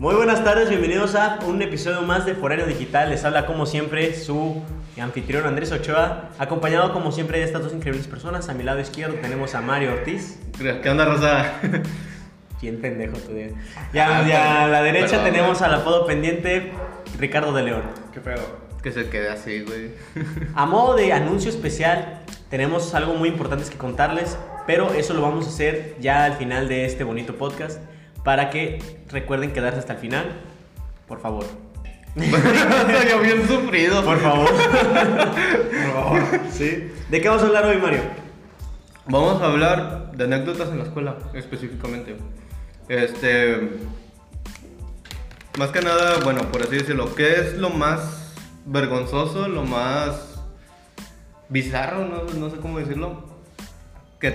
Muy buenas tardes, bienvenidos a un episodio más de Foráneo Digital. Les habla como siempre su anfitrión Andrés Ochoa, acompañado como siempre de estas dos increíbles personas. A mi lado izquierdo tenemos a Mario Ortiz. ¿Qué onda, Rosa? ¿Quién pendejo tú? Ya, ya a la derecha Perdón, tenemos al apodo pendiente Ricardo de León. ¿Qué pedo? Que se quede así, güey. A modo de anuncio especial, tenemos algo muy importante que contarles, pero eso lo vamos a hacer ya al final de este bonito podcast para que recuerden quedarse hasta el final. Por favor. Yo bien sufrido. Por favor. No. ¿Sí? ¿De qué vamos a hablar hoy, Mario? Vamos a hablar de anécdotas en la escuela, específicamente. Este. Más que nada, bueno, por así decirlo, ¿qué es lo más vergonzoso, lo más bizarro, no, no sé cómo decirlo?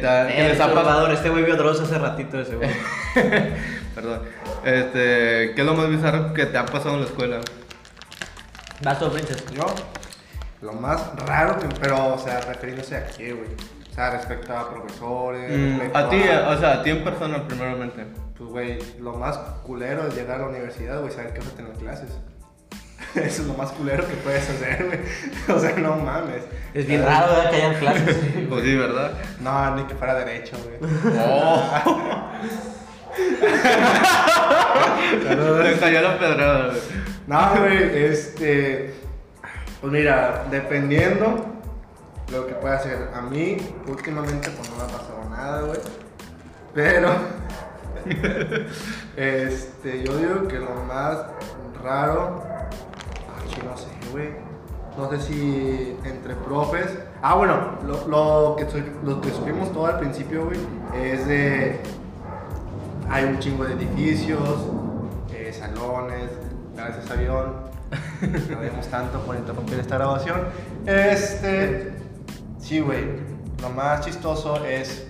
Ha- que Eh, les ha pasado. Salvador, este güey vio hace ratito ese güey. Perdón. Este, ¿qué es lo más bizarro que te ha pasado en la escuela? Vas tú, Princess. Yo, lo más raro, que, pero, o sea, refiriéndose a qué, güey. O sea, respecto a profesores. Mm, respecto a ti, o sea, a ti en persona, primeramente. Pues, güey, lo más culero es llegar a la universidad, güey, saber que vas a tener clases. Eso es lo más culero que puedes hacer, güey. O sea, no mames. Es bien raro ¿verdad? que hayan clases. Pues sí, ¿verdad? No, ni que fuera derecho, güey. Te cayó la pedrada, güey. No, güey, este. Pues mira, dependiendo lo que pueda hacer. A mí, últimamente, pues no me ha pasado nada, güey. Pero. este, yo digo que lo más raro. Ay, sí, no sé, güey. No sé si entre profes. Ah, bueno, lo, lo que, lo que supimos todo al principio, güey, es de. Hay un chingo de edificios, eh, salones, gracias avión. No vemos tanto por interrumpir esta grabación. Este. Sí, güey. Lo más chistoso es.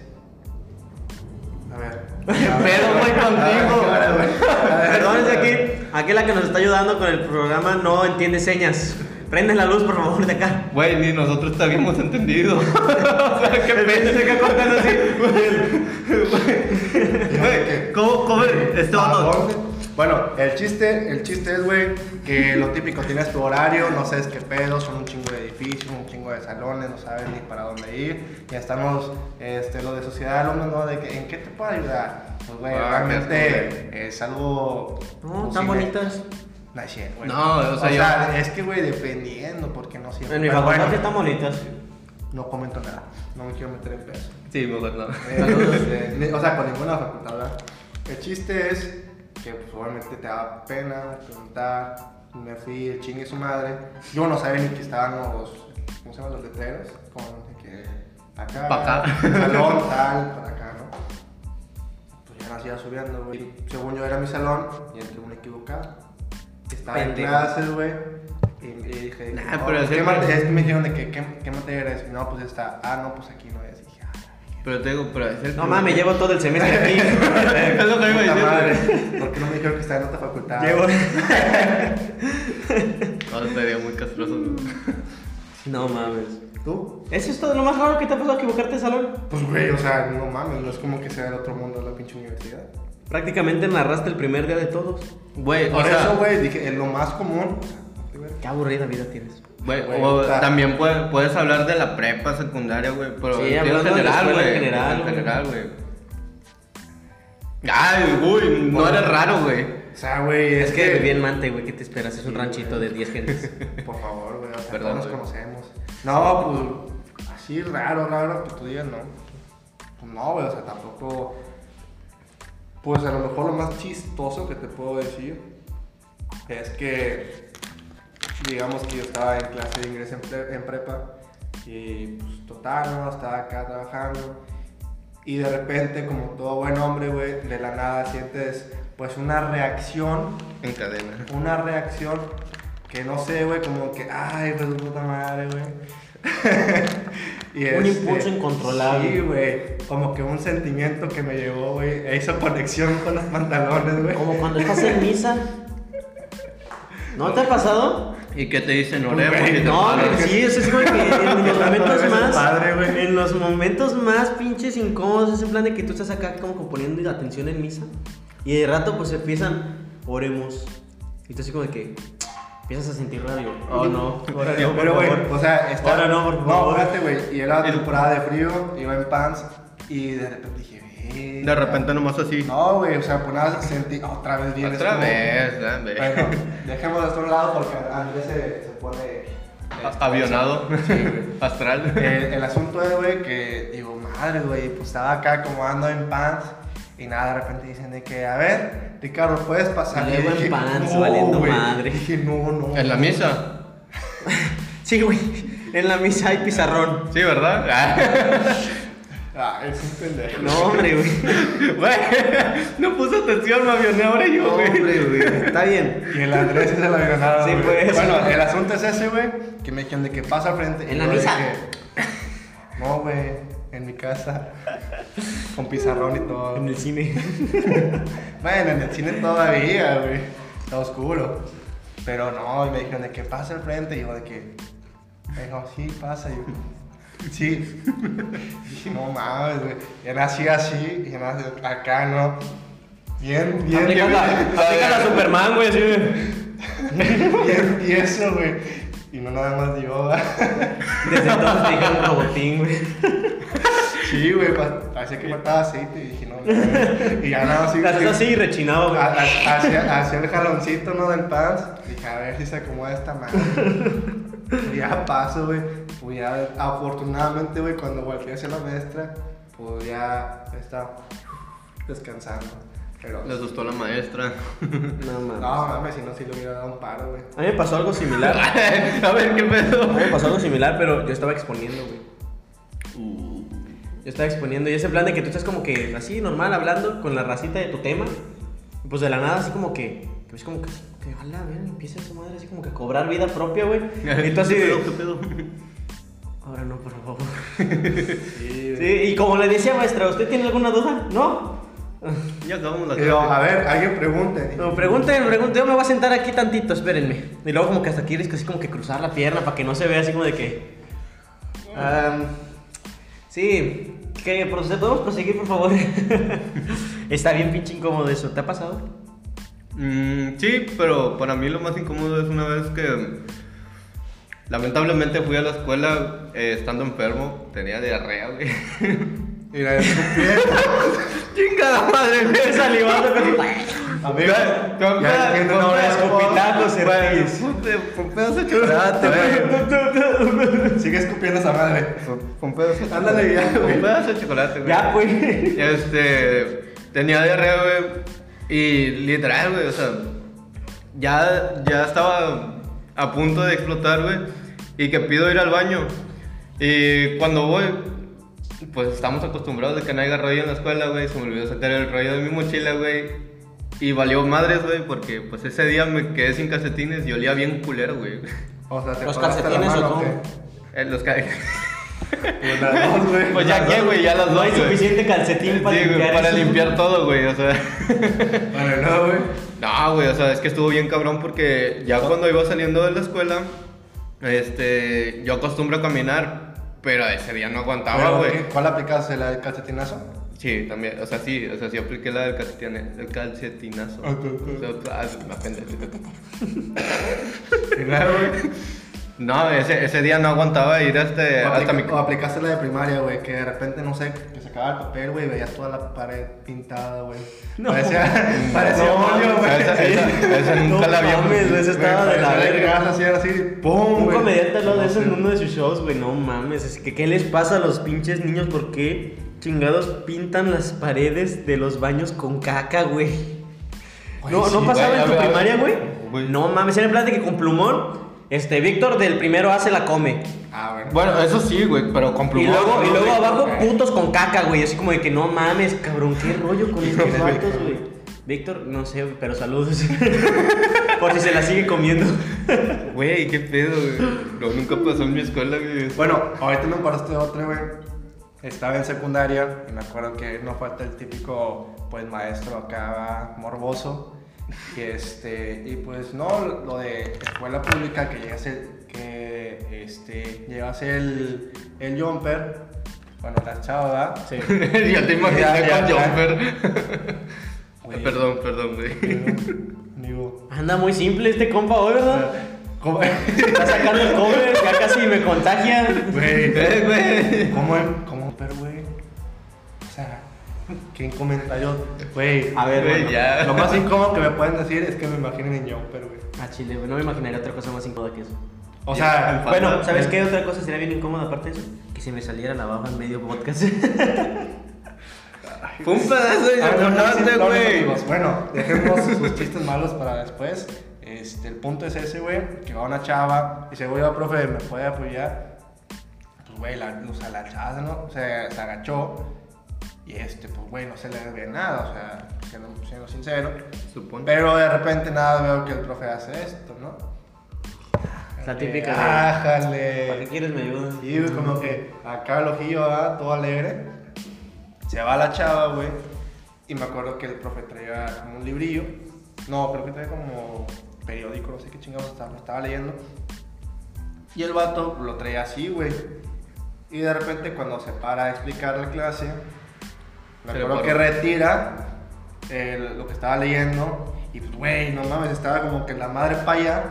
A ver. ¿Qué pedo, güey, contigo? A ver, a ver, a ver. Perdón, es aquí. Aquí la que nos está ayudando con el programa no entiende señas. Prende la luz, por favor, de acá. Güey, ni nosotros te habíamos entendido. o sea, qué. Princess acá contando así. Güey, ¿cómo, cómo este. Bueno, el chiste, el chiste es, güey, que lo típico, tienes tu horario, no sabes qué pedo, son un chingo de edificios, un chingo de salones, no sabes ni para dónde ir. Ya estamos, este, lo de sociedad de alumnos, ¿no? De que, ¿en qué te puedo ayudar? Pues, güey, Ah, realmente es algo... No, pues, tan sí, bonitas. No, güey. No, o sea, yo- es que, güey, dependiendo, porque no siempre... En mi facultad bueno, sí están bonitas. no comento nada, no me quiero meter en peso. Sí, mejor no. Eh, ni- o sea, con ninguna facultad, ¿verdad? El chiste es que pues, obviamente te da pena preguntar. Me fui el chingue su madre. Yo no sabía ni que estaban los. ¿Cómo se llaman los letreros? De que. Acá. Pa' acá. Salón, tal, para acá, ¿no? Pues ya nacía subiendo, güey. Según yo era mi salón y entré un equivocado. Estaba en clases, güey. Y, y dije, Nah, no, pero pues, es ¿qué que- mate- es que me dijeron de que, ¿qué, qué materia eres? No, pues está. Ah, no, pues aquí no es. Y dije, ah, Pero te digo, pero es el No mames, llevo todo el semestre aquí. Es lo que iba a decir. ¿por qué no me dijeron que estaba en otra facultad? Llevo. No, estaría muy castroso. güey. No mames. ¿Tú? ¿Eso es todo lo más raro que te ha pasado equivocarte de salón? Pues, güey, o sea, no mames, no es como que sea el otro mundo la pinche universidad. Prácticamente narraste el primer día de todos. Güey, o Por eso, güey, dije, es lo más común. Qué aburrida vida tienes. güey, Güey, o también puedes, puedes hablar de la prepa secundaria, güey, pero Sí, en general, escuela en güey. general, En güey. general, güey. Ay, uy, no eres raro, güey. O sea, güey, Es es, que viví en Mante, güey, ¿qué te esperas? Es un Sí, ranchito de 10 gentes. Por favor, güey, o sea, Perdón, todos nos güey. conocemos. No, pues, así raro, raro que tú digas, no. Pues no, güey, o sea, tampoco. Pues a lo mejor lo más chistoso que te puedo decir es que, digamos que yo estaba en clase de inglés en, pre- en prepa y pues total, ¿no? Estaba acá trabajando y de repente, como todo buen hombre, güey, de la nada sientes pues una reacción En cadena. una reacción que no sé, güey, como que, ay, pues puta madre, güey. Un este, impulso incontrolable. Sí, güey. Como que un sentimiento que me llegó, güey. e Hizo conexión con los pantalones, güey. Como cuando estás en misa. ¿No te ha pasado? ¿Y qué te dicen? Oremos te No, sí, eso es como que en los momentos más. padre, güey. en los momentos más pinches incómodos, es en plan de que tú estás acá como que poniendo atención en misa. Y de rato pues empiezan oremos. Y tú así como de que empiezas a sentir radio. Oh no, ahora no, por Pero, güey, o sea, está... Ahora no, por No, favor. fíjate, güey, y era temporada de frío, iba en pants, y de repente dije, "Verga". De repente nomás así. No, güey, o sea, pues nada, sentí, otra vez vienes Otra como- vez, dame. Bueno, dejemos esto a un lado porque Andrés se, se pone... Avionado. Sí, güey. Astral. El, el asunto es, güey, que digo, madre, güey, pues estaba acá acomodando en pants y nada, de repente dicen de que, a ver, Ricardo, ¿puedes pasar? Y luego en pants, "No, valiendo güey". madre. Dije, no, no. En la misa. Sí, güey. En la misa hay pizarrón. Sí, ¿verdad? Ah, es un pendejo. No, hombre, güey. Güey, no puse atención, me avioné ahora yo, No, güey. hombre, güey. Está bien. Y el Andrés es el avionado. Sí, güey. pues. Bueno, el asunto es ese, güey, que me dijeron de que pasa al frente. En la misa. dije, No, güey, en mi casa. Con pizarrón y todo. En el cine. Bueno, en el cine todavía, güey. Está oscuro. Pero no, y me dijeron de que pasa al frente. Y yo de que. Me dijo, sí, pasa. Y yo, sí. dije, no mames, güey. Y nací así. Y nací acá, ¿no? Bien, bien, Aplica bien. la, Superman, güey. así de- Bien tieso, güey. Y no nada más. ¿va? Desde entonces te dijeron robotín, güey. Sí, güey. Parecía que faltaba aceite. Y dije, no. Y ya nada así y rechinado, güey. Ha- ha- Hacia, hacia el jaloncito, ¿no? Del pants. Dije, a ver si se acomoda esta madre. Y ya paso, güey. Pues ya, afortunadamente, güey, cuando volteé hacia la maestra, pues ya estaba descansando. Pero. Le asustó la maestra. No, mames. No, mames, si no, si le hubiera dado un paro, güey. A mí me pasó algo similar. A ver, ¿qué A pedo? mí me pasó algo similar, pero yo estaba exponiendo, güey. Yo estaba exponiendo y ese plan de que tú estás como que así, normal, hablando con la racita de tu tema. Y pues de la nada, así como que. Que es como que. Que a la ver, empieza esa madre así como que a cobrar vida propia, güey. Y tú así ¿Qué de. pedo, qué pedo? Ahora no, por favor. Sí, y como le decía, maestra, ¿usted tiene alguna duda? ¿No? Ya acabamos la yo, clase. a ver, alguien pregunte. No, pregunten, pregunten, yo me voy a sentar aquí tantito, espérenme. Y luego como que hasta quieres que así como que cruzar la pierna para que no se vea así como de que... Am, sí, que podemos proseguir, por favor. Está bien pinche incómodo eso, ¿te ha pasado? Mm, sí, pero para mí lo más incómodo es una vez que lamentablemente fui a la escuela eh, estando enfermo, tenía diarrea, güey. Mira, escupí. Chingada madre, güey. salivando con... Amigo, ya entiendo, no, es escupitacos, Sergis. Güey. Sigue escupiendo esa madre. De Ándale, ya, güey. De chocolate, güey. Ya, pues. Este, tenía diarrea, güey. Y literal, güey, o sea, ya, ya estaba a punto de explotar, güey. Y que pido ir al baño. Y cuando voy, pues estamos acostumbrados de que no haya rollo en la escuela, güey. Se me olvidó sacar el rollo de mi mochila, güey. Y valió madres, güey, porque pues ese día me quedé sin calcetines y olía bien culero, güey. O sea, te ¿Los la calcetines o mano, cómo? qué? Eh, los ca- Pues las dos, güey. Pues ya dos. güey, ya las No dos, hay güey. suficiente calcetín para Sí, güey, limpiar para eso. limpiar todo, güey, o sea. Bueno, no, güey. No, güey, o sea, es que estuvo bien cabrón porque ya cuando iba saliendo de la escuela, este, yo acostumbro a caminar, pero ese día no aguantaba, güey. ¿qué- ¿Cuál aplicaste? ¿La del calcetinazo? Sí, también, o sea, sí, o sea, sí apliqué la del calcetin- el calcetinazo. Ah, tú, tú. O sea, ah, me luego, güey. No, ese, ese día no aguantaba ir este, O, hasta mi... o aplicaste la de primaria, güey, que de repente, no sé, que se acaba el papel, güey, veías toda la pared pintada, güey. No. Parecía, parecía No, óleo, güey. esa- esa- esa nunca No la vi. mames, güey, eso estaba de la verga. ibas a hacer así, ¡pum! Un comediante habló de eso en uno de sus shows, güey. No mames, es que ¿qué les pasa a los pinches niños? ¿Por qué chingados pintan las paredes de los baños con caca, güey? ¿No, ¿no pasaba en a tu primaria, güey? No mames, era en plan de que con plumón, este, Víctor del primero hace la come. Ah, bueno. Bueno, eso sí, güey, pero con Y plumón. luego, y ¿no, luego abajo putos con caca, güey. Así como de que no mames, cabrón, qué rollo con estos ¿Quién es vatos, güey. Víctor, no sé, pero saludos. Por si se la sigue comiendo. Güey, qué pedo, güey. No, nunca pasó en mi escuela, güey. Bueno, ahorita me de otra, güey. Estaba en secundaria y me acuerdo que no falta el típico, pues, maestro acá morboso. Y este, y pues no, lo de escuela pública que llegas el, que este, llevas el, el jumper, bueno, la chava, ¿verdad? Sí. ya te imaginé con. Jumper. Perdón, perdón, güey. Anda muy simple este compa hoy, ¿verdad? ¿Cómo, Está sacando el cover, ya casi me contagia. güey? Eh, güey. ¿Cómo, sea, ¿qué comentario? Güey, A ver, Güey, bueno. ya. lo más incómodo que me pueden decir es que me imaginen en Jumper, güey. A Chile, güey, no me imaginaría otra cosa más incómoda que eso. O sea, Bueno, ¿sabes qué otra cosa sería bien incómoda aparte de eso? Que se me saliera la baba en medio podcast. Fue un pedazo de Ah, chocolate, güey. Bueno, dejemos sus chistes malos para después. Este, el punto es ese, güey, que va una chava y dice, güey, profe, ¿me puede apoyar? Pues, güey, la, o sea, la chava ¿no? se, se agachó y este, pues, güey, no se le ve nada, o sea, siendo, siendo sincero. Supongo. Pero de repente nada veo que el profe hace esto, ¿no? La típica de- Ájale. ¿Para qué quieres me ayudas? Sí, güey, como que acá el ojillo, ¿verdad? todo alegre. Se va la chava, güey. Y me acuerdo que el profe traía como un librillo. No, creo que traía como periódico, no sé qué chingados estaba, estaba leyendo. Y el vato lo traía así, güey. Y de repente cuando se para a explicar la clase, me acuerdo que retira el- lo que estaba leyendo. Y pues, güey, no mames, estaba como que la madre para allá,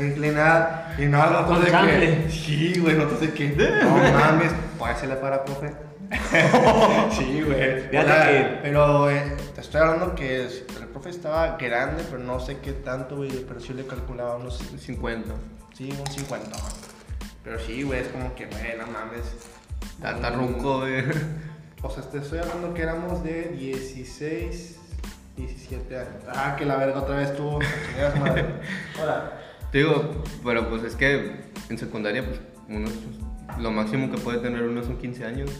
inclinada. Y no, no, chanfle. qué. Sí, güey, no sé qué. No mames, pues se le para, profe. sí, güey. Que- Pero eh, te estoy hablando que el profe estaba grande, pero no sé qué tanto, güey. Pero sí le calculaba unos 50. Sí, un 50, man. Pero sí, güey, es como que, güey, no mames. Está ruco, güey. O sea, te estoy hablando que éramos de 16, 17 años. Ah, que la verga otra vez madre. Hola. Te digo, pero pues es que en secundaria, pues, uno es- lo máximo que puede tener uno son 15 años.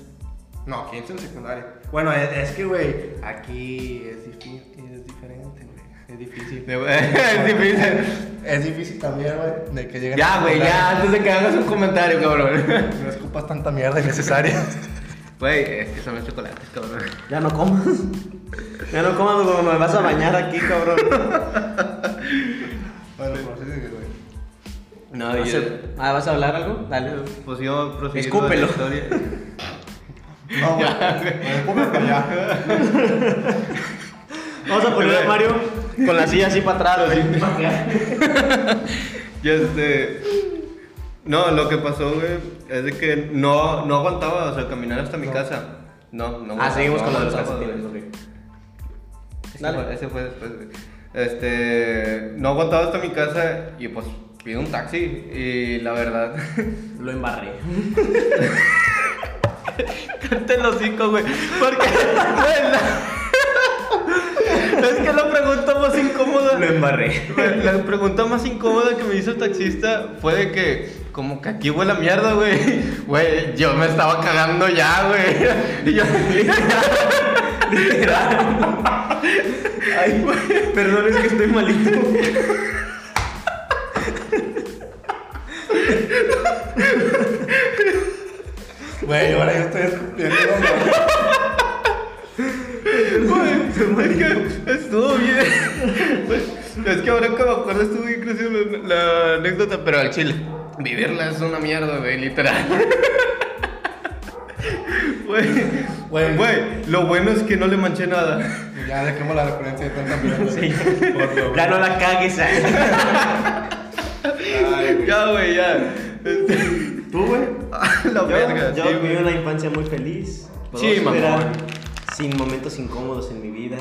No, 15 en secundaria. Bueno, es, es que, güey, aquí es, difí- es diferente, güey. Es difícil. es difícil. Es difícil también, güey, de que lleguen Ya, güey, ya, antes de que hagas un comentario, cabrón. No escupas tanta mierda innecesaria. Güey, es que son los chocolates, cabrón. Ya no comas. Ya no comas como me vas a bañar aquí, cabrón. bueno, pero sí, güey. No, No yo- sé. Ah, ¿vas a hablar algo? Dale. Pues yo proseguir Escúpelo. la historia. No, güey. Escúpelo allá. Vamos a poner a Mario con la silla así para atrás, así. Y este. No, lo que pasó, güey, es de que no, no aguantaba, o sea, caminar hasta mi No. casa. No, no Ah, seguimos no con lo de los aguantaba, calcetines, güey. Dale. fue, ese fue después, güey. Este. No aguantaba hasta mi casa y pues pido un taxi. Y la verdad. Lo embarré. Cállate el hocico, güey. Porque. Es que la pregunta más incómoda. Lo embarré. La pregunta más incómoda que me hizo el taxista fue de que, como que aquí huele a mierda, güey. Güey, yo me estaba cagando ya, güey. Y yo, Ay, perdón, es que estoy malito. Güey, ahora yo estoy escupiendo. güey, es que estuvo bien. Güey, Es que ahora que me acuerdo estuvo bien la, la anécdota, pero al chile, vivirla es una mierda, güey, literal. Güey, Güey. güey, lo bueno es que no le manché nada. Ya dejemos la referencia de tanta mierda. Sí. Por. Ya no la cagues. Ay, güey. Ya, güey, ya. Este, ¿Tú, güey? la Yo, verga, yo sí, viví güey. una infancia muy feliz. Sí, mamón. Sin momentos incómodos en mi vida.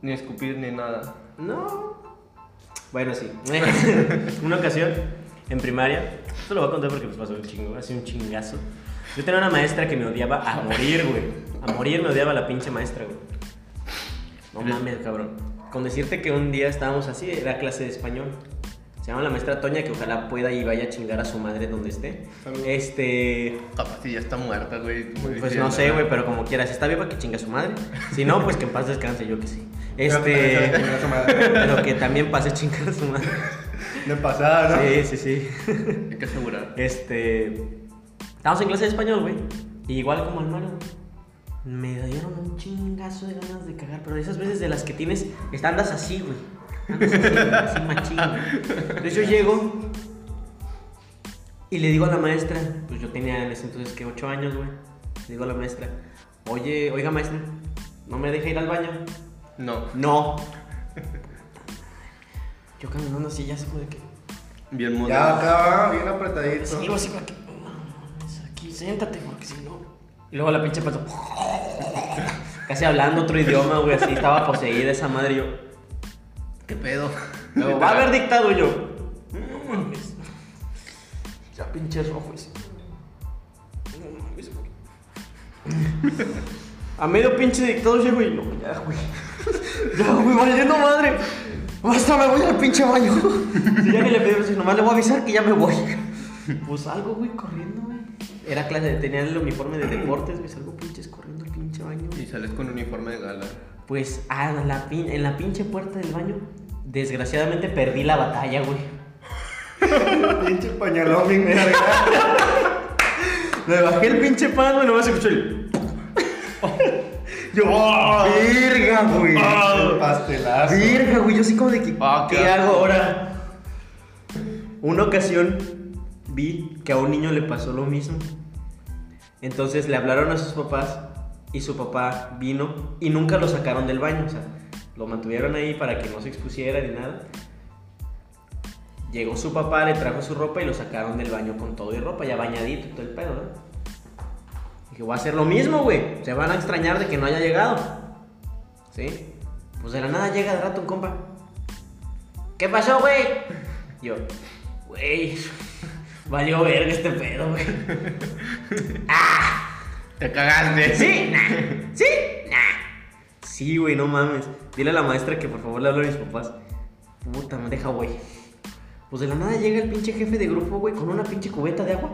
Ni escupir ni nada. No. Bueno, sí. una ocasión, en primaria, esto lo voy a contar porque pues pasó un chingo, así un chingazo. Yo tenía una maestra que me odiaba a morir, güey. A morir me odiaba la pinche maestra, güey. No mames, cabrón. Con decirte que un día estábamos así, era clase de español. Se llama la maestra Toña, que ojalá pueda y vaya a chingar a su madre donde esté. Saludos. Este. Capaz si ya está muerta, güey. Pues diciendo, no sé, güey, pero como quiera. Si está viva, que chinga a su madre. Si no, pues que en paz descanse, yo que sí. Este. Pero que también pase a chingar a su madre. De pasada, ¿no? Sí, sí, sí. Hay que asegurar. Este. Estábamos en clase de español, güey. Y igual como al Mario, me dieron un chingazo de ganas de cagar. Pero de esas veces de las que tienes, andas así, güey. Andas así, güey, así machín. güey. Entonces yo llego y le digo a la maestra, pues yo tenía en ese entonces que 8 años, güey. Le digo a la maestra, oye, oiga maestra, ¿no me deja ir al baño? No. No. Yo caminando así, ya sé como de que. Bien Ya moderno. acá, bien apretadito. Sí, así como que. No mames, aquí, siéntate, porque si no. Y luego la pinche pasó. Casi hablando otro idioma, güey, así estaba poseída esa madre y yo. ¿Qué pedo? Luego, va a haber dictado y yo. No mames. Ya pinche rojo ese. No mames, güey. A medio pinche dictado llego y no, ya, güey. Ya, güey, valiendo madre. Basta, me voy al pinche baño. Si ya ni le pedí permiso, nomás le voy a avisar que ya me voy. Pues algo, güey, corriendo, güey. Era clase, tenía el uniforme de deportes, güey, salgo pinches corriendo al pinche baño. Y sales con uniforme de gala. Pues a la pin- en la pinche puerta del baño, desgraciadamente perdí la batalla, güey. Pinche pañalón bien. Me bajé el pinche pan, güey, nomás escuché el... Yo, verga, güey. Pastelazo. Verga, güey, yo sí como de que, Ah, ¿qué hago ahora? Una ocasión vi que a un niño le pasó lo mismo. Entonces le hablaron a sus papás y su papá vino y nunca lo sacaron del baño, o sea, lo mantuvieron ahí para que no se expusiera ni nada. Llegó su papá, le trajo su ropa y lo sacaron del baño con todo y ropa, ya bañadito y todo el pedo, ¿no? Dije, voy a hacer lo mismo, güey. Se van a extrañar de que no haya llegado. ¿Sí? Pues de la nada llega de rato un compa. ¿Qué pasó, güey? Yo, güey, valió verga este pedo, güey. Te cagaste. ¿Sí? Nah. ¿Sí? Nah. Sí, güey, no mames. Dile a la maestra que por favor le hable a mis papás. Puta, me deja, güey. Pues de la nada llega el pinche jefe de grupo, güey, con una pinche cubeta de agua.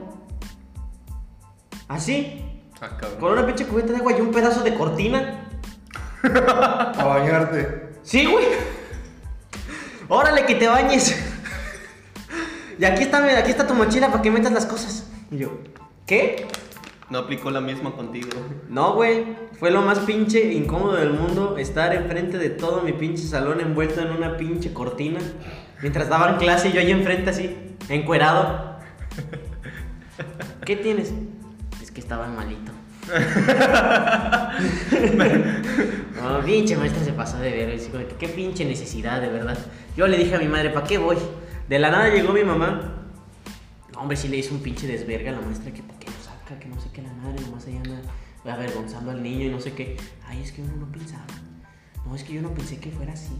Así, Ah, cabrón. con una pinche cubeta de agua y un pedazo de cortina. A bañarte. Sí, güey. Órale, que te bañes. Y aquí está, mira, aquí está tu mochila para que metas las cosas. Y yo, ¿qué? No aplicó la misma contigo. No, güey. Fue lo más pinche incómodo del mundo estar enfrente de todo mi pinche salón envuelto en una pinche cortina. Mientras daban clase y yo ahí enfrente así, encuerado. ¿Qué tienes? Que estaba malito. No, pinche maestra se pasó de ver. Qué pinche necesidad, de verdad. Yo le dije a mi madre, ¿para qué voy? De la nada llegó mi mamá. No, hombre, sí le hizo un pinche desverga a la maestra que para qué lo saca, que no sé qué la madre, nomás ahí anda avergonzando al niño y no sé qué. Ay, es que uno no pensaba. No, es que yo no pensé que fuera así.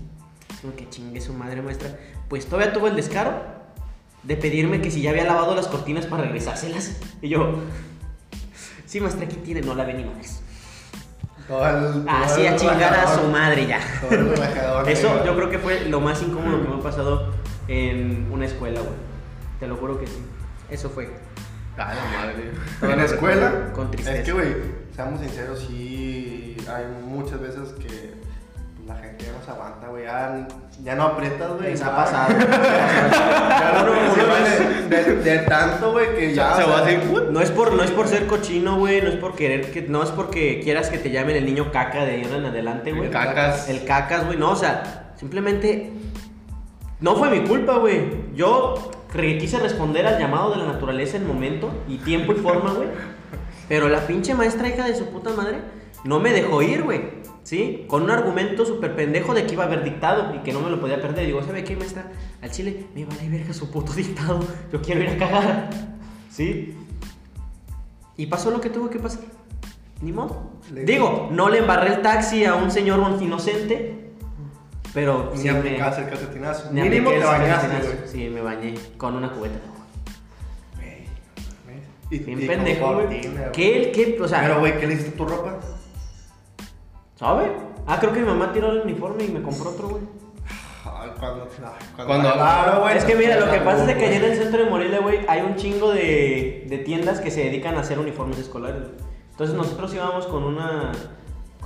Es como que chingue su madre maestra. Pues todavía tuvo el descaro de pedirme que si ya había lavado las cortinas para regresárselas. Y yo, sí, maestra, aquí tiene, no la ve ni más. Todo Así a chingar a su madre ya. Eso yo creo que fue lo más incómodo que me ha pasado en una escuela, güey. Te lo juro que sí. Eso fue. Ah, la madre. En la escuela, Con tristeza. es que, güey, seamos sinceros, sí hay muchas veces que ya no se aguanta, güey. Ya, ya no aprietas, güey. Les ha pasado. Ya no, se de, de- tanto, güey, que ya. Se va así. No es por, no es por ser cochino, güey. No es por querer que. No es porque quieras que te llamen el niño caca de ahí en adelante, güey. El cacas. El cacas, güey. No, o sea, simplemente. No fue mi culpa, güey. Yo quise responder al llamado de la naturaleza en momento y tiempo y forma, güey. Pero la pinche maestra hija de su puta madre no me dejó ir, güey. ¿Sí? Con un argumento súper pendejo de que iba a haber dictado y que no me lo podía perder. Digo, ¿sabe qué, maestra? Al chile me vale verga su puto dictado. Yo quiero ir a cagar. ¿Sí? Y pasó lo que tuvo que pasar. Ni modo. Le- Digo, no le embarré el taxi a un señor inocente, pero Ni sí me... el calcetinazo. me Mínimo te bañaste, güey. Sí, me bañé con una cubeta Bien pendejo, güey. ¿Qué, qué, o sea, Pero, güey, ¿qué le hiciste a tu ropa? ¿Sabe? Ah, creo que mi mamá tiró el uniforme y me compró otro, güey. Ay, cuando. ay, Cuando- Claro, güey. Es que mira, lo que pasa es que allá en el centro de Morelia, güey, hay un chingo de, de tiendas que se dedican a hacer uniformes escolares. Entonces nosotros íbamos con una,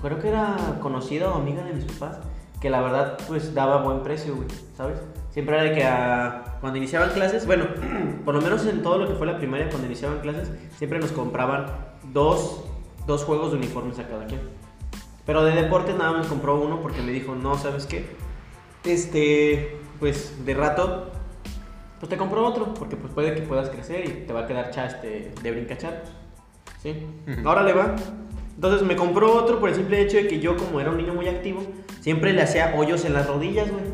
creo que era conocida o amiga de mis papás, que la verdad pues daba buen precio, güey, ¿sabes? Siempre era de que ah, cuando iniciaban clases, bueno, por lo menos en todo lo que fue la primaria, cuando iniciaban clases, siempre nos compraban dos, dos juegos de uniformes a cada quien. Pero de deportes nada más compró uno porque me dijo, no, ¿sabes qué? Este, pues de rato, pues te compro otro, porque pues puede que puedas crecer y te va a quedar cha este, de brincachar. ¿Sí? Ahora le va. Entonces me compró otro por el simple hecho de que yo, como era un niño muy activo, siempre le hacía hoyos en las rodillas, güey.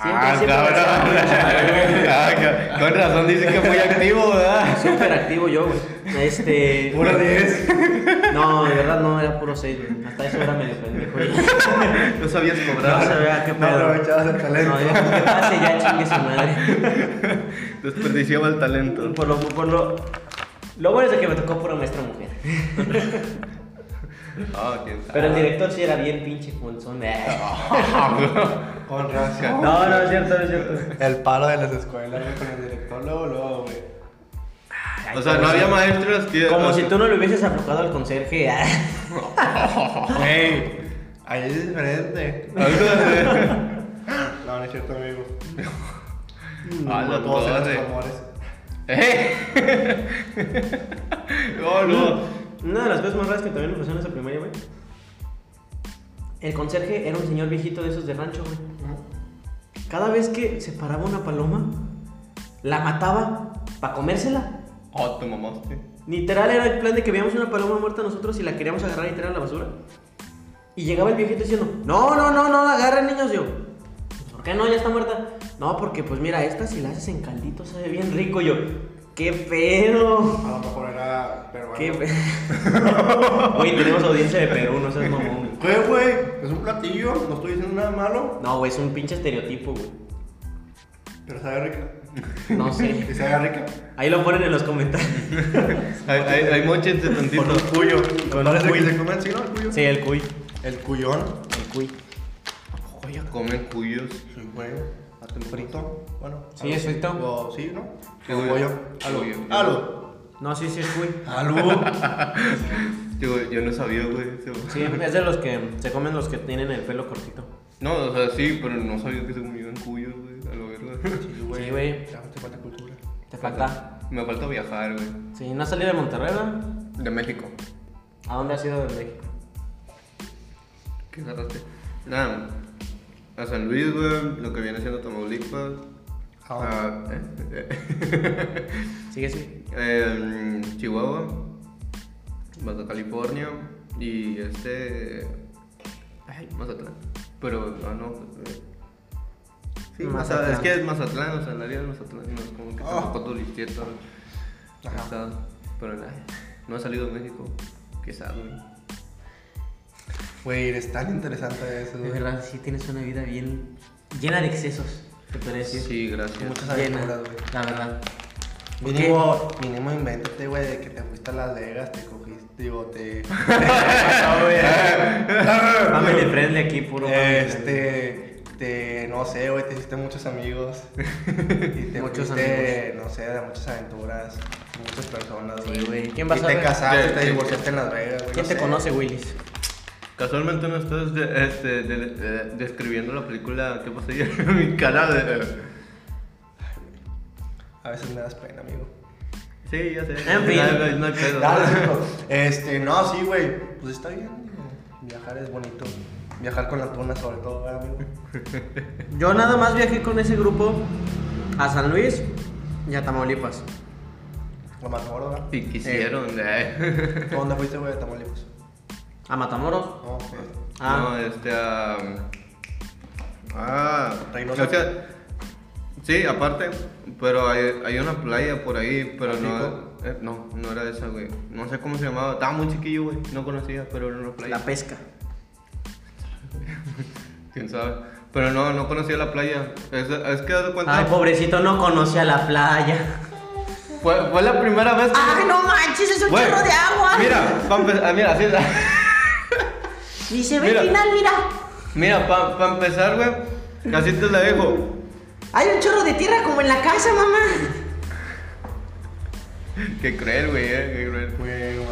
Siempre, Ah, siempre cabrón. Ah, Con razón dice que muy activo, ¿verdad? Súper activo yo, güey. Este. Puro 10. No, de verdad no, era puro 6, güey. Hasta eso era medio pendejo. No sabías No cobrar. sabía qué No pedo. aprovechabas el talento. No, ya que pase, ya chingue su madre. Desperdiciaba el talento. Por lo, por lo. Lo bueno es de que me tocó pura maestra mujer. Ah, quién sabe. Pero el director sí era bien pinche funzón. Eh. Con razón. No, no es cierto, no es cierto. El paro de las escuelas, güey, con el director, luego, luego, güey. O sea, no había maestros que. Como si tú no le hubieses aflojado al conserje. Güey, ahí es diferente. No, no es cierto, amigo. Ah, No todos eran amores. ¡Eh! Oh, no. Una de las cosas más raras que también me pasó en esa primaria, güey. El conserje era un señor viejito de esos de rancho, güey. Cada vez que se paraba una paloma, la mataba para comérsela. Oh, te mamaste. Literal era el plan de que veíamos una paloma muerta nosotros y la queríamos agarrar y tirar a la basura. Y llegaba el viejito diciendo, no, no, no, no la agarren niños. Yo, ¿por qué no? Ya está muerta. No, porque pues mira, esta si la haces en caldito sabe bien rico. Yo, ¿qué pedo? A lo mejor era peruano. ¿Qué pedo? Güey, tenemos audiencia de Perú, no seas mamón. ¿Qué, güey? Es un platillo, no estoy diciendo nada malo, No, güey, es un pinche estereotipo, güey. pero sabe rica. No ¿Y sé. sabe rica? Ahí lo ponen en los comentarios. Hay, hay, hay mochense tantito. Con un cuyo. Con ¿Parece un que cuy. se come así, no? El cuyo. Sí, el cuy. El cuyón. El cuy. Oye, comen cuyos. Sí, güey. Frito. Bueno. Sí, es frito. O- sí, ¿no? Sí, güey. yo. Algo. Cuyo. Algo. No, sí, sí es cuy. Algo. Yo, yo no sabía, güey. Sí, es de los que se comen los que tienen el pelo cortito. No, o sea, sí, pero no sabía que se comían cuyos, güey. Sí, güey. Sí, güey. Te falta cultura. Te falta. Me falta viajar, güey. Sí, no has salido de Monterrey, ¿verdad? De México. ¿A dónde has ido de México? ¿Qué agarraste? Nada. A San Luis, güey. Lo que viene siendo Tamaulipas. Ah, A, ¿eh? Sigue, sí. Em, Chihuahua. Baja California. Y este. Ay, Mazatlán. Pero, no, no. Sí, Mazatlán. Es que es Mazatlán, o sea, el área de Mazatlán no es como que Ah. tampoco turistieto. Ajá. Está, pero nada, no ha salido de México. Quizás, güey. Güey, eres tan interesante eso, De güey. verdad, sí tienes una vida bien llena de excesos, te podría decir. Sí, gracias. Muchas Llena, aventuras, güey. la verdad. ¿Por qué? Mínimo, mínimo invéntate, güey, de que te fuiste a Las Vegas, te cogiste, digo, te... Family friendly aquí, puro friendly. Este, te, no sé, güey, te hiciste muchos amigos. Y te Muchos fuiste, no sé, de muchas aventuras, muchas personas, Sí, güey. güey. ¿Quién va a Y te casaste, ¿Quién- te divorciaste en Las Vegas, güey. ¿Quién no te sé. conoce, Willis? Casualmente no estás de- este, de- de- describiendo la película ¿Qué pasó ayer? Mi cara de. A veces me das pena, amigo. Sí, ya sé. En fin. No, no, no hay pedo. Dale, hijo. este, no, sí, güey. Pues está bien, digo, Viajar es bonito. Viajar con la tuna, sobre todo, ¿verdad, amigo. Yo nada más viajé con ese grupo a San Luis y a Tamaulipas. Lo Matamoros, ¿verdad? Y quisieron, eh. ¿Tú ¿Dónde fuiste, güey, de Tamaulipas? ¿A Matamoros? No, ok. Ah. No, este. ah, ah. Reynosa. o sea, sí, aparte. Pero hay, hay una playa por ahí, pero no. Eh, no, no era esa, güey. No sé cómo se llamaba. Estaba muy chiquillo, güey. No conocía, pero era una playa. La pesca. Quién sabe. Pero no, no conocía la playa. Es, es que de cuenta. Ay, pobrecito, no conocía la playa. Fue, fue la primera vez que. ¡Ay, no manches! ¡Es un chorro de agua! Mira, pa' empe- ah, mira, así es. Ni se ve mira. el final, mira. Mira, para empezar, güey, así te la dejo. Hay un chorro de tierra como en la casa, mamá. Qué cruel, güey, eh, qué cruel. Güey, güey.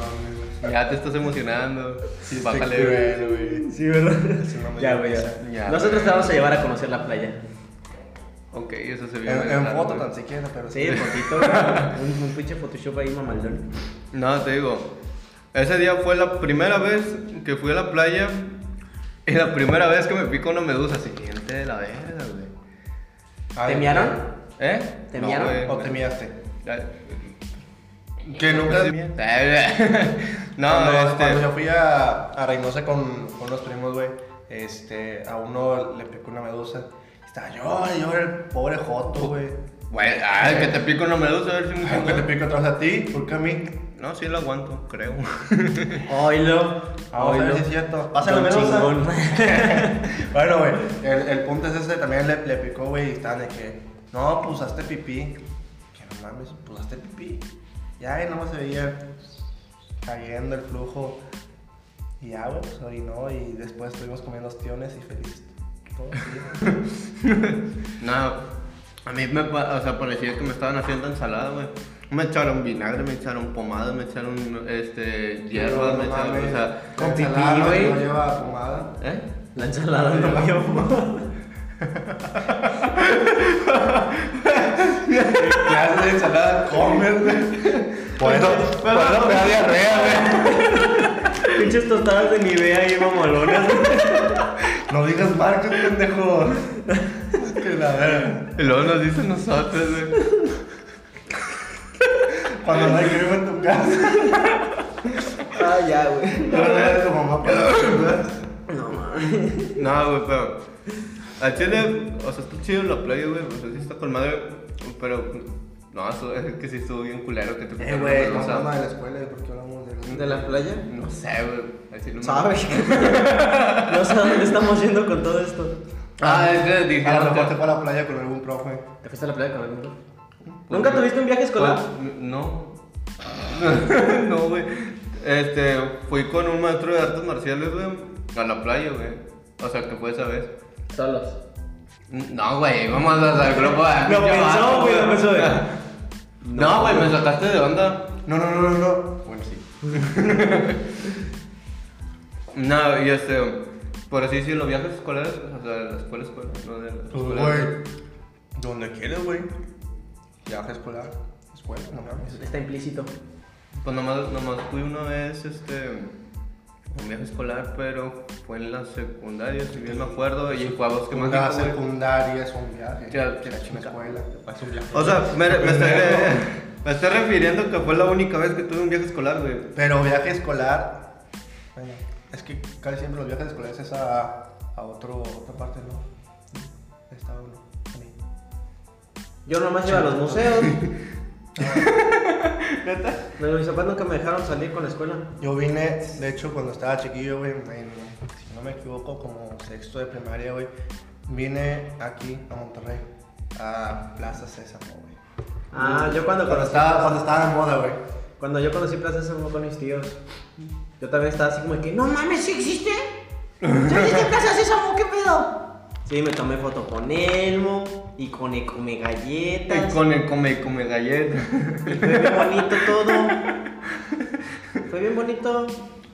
Ya te estás emocionando. Sí, Bájale, güey. Sí, ¿verdad? Sí, ya, güey, ya. Nosotros te vamos a llevar a conocer la playa. Ok, eso se vio. En, foto tan siquiera, pero Sí, fotito. un, un pinche Photoshop ahí mamaldón. No, te digo. Ese día fue la primera vez que fui a la playa. Y la primera vez que me picó una medusa. Siguiente de la verga, güey. Ah, ¿Te miaron? ¿Eh? ¿Te No, miaron? ¿O te miaste? Que nunca... No, cuando, este. cuando yo fui a, a Reynosa con, con unos primos, güey, este, a uno le picó una medusa. Está llora y llora el pobre Joto, güey. Güey, ay, que te pico una medusa, a ver si me Ay, que te pico atrás a ti, ¿por qué a mí? No, sí lo aguanto, creo. Oilo. Vamos a ver si es cierto. Pásale medusa. Bueno, güey, el, el punto es ese, también le, le picó, güey, y estaban de que, no, pues hazte pipí. Que no mames, pues hazte pipí. Ya, y nomás se veía cayendo el flujo. Y ya, güey, pues orinó y después estuvimos comiendo ostiones y felices. Todo bien. No, a mí me o sea, parecía que me estaban haciendo ensalada, güey. Me echaron vinagre, me echaron pomada, me echaron este hierbas, No me echaron, mames, o sea, con ensalada no- güey. No lleva pomada. ¿eh? La ensalada no. ¿Qué haces de ensalada? Comes, güey. Por eso, por eso me da diarrea, güey. Pinches tostadas de Nivea ahí mamalonas. No digas marcas, pendejo. Que la verga. Y luego nos dicen nosotros, güey. Cuando no hay crema en tu casa. Ah, ya, güey. Yo le a tu mamá para No mames. No, güey, pero. Al chile, o sea, está chido la playa, güey. O sea, sí está con madre. Pero. No, eso es que sí estuvo bien culero que te Eh, pusieron güey, no hablamos de la escuela, ¿por qué hablamos de ¿De la playa? No sé, güey. No me- ¿Sabes? no sé a dónde estamos yendo con todo esto. Ah, es que A lo mejor te fue a la playa con algún profe. ¿Te fuiste a la playa con algún grupo? ¿Nunca tuviste un viaje escolar? Pues, no. no, güey. Este, fui con un maestro de artes marciales, güey, a la playa, güey. O sea, que fue esa vez. Solos. No, güey, vamos al grupo de Lo pensó, güey, lo pensó, güey. No, güey, me sacaste de onda. No, no, no, no, no. Bueno, sí. No, y este, por así decirlo, los viajes escolares, o sea, de la escuela, escuela, no de la Pues, escuela. güey. Donde quieres, güey. Viaje escolar. Escuela, no mames. Está implícito. Pues nomás, nomás fui una vez, este, un viaje escolar, pero fue en la secundaria, si bien me acuerdo, y fue a Bosque Mágico, güey. secundaria es un viaje. Que la chingada escuela. Es un viaje. O sea, me, me estoy, me estoy refiriendo que fue la única vez que tuve un viaje escolar, güey. Pero viaje escolar. Bueno, es que casi siempre los viajes escolares es a, a otro, otra parte, ¿no? Estado uno. Sí. Yo nomás iba a los museos. Pero mis papás nunca me dejaron salir con la escuela. Yo vine, de hecho, cuando estaba chiquillo, güey, en- si no me equivoco, como sexto de primaria, güey, vine aquí a Monterrey, a Plaza Sésamo, güey. Ah, yo cuando Cuando conocí, estaba, cuando estaba de moda, güey. cuando yo conocí Plaza Sésamo con mis tíos, yo también estaba así como que, no mames, ¿sí existe? ¿Sí existe Plaza Sésamo? ¿Qué pedo? Sí, me tomé foto con Elmo y con el come galletas. Y con el come, come galleta. Y fue bien bonito todo. Fue bien bonito,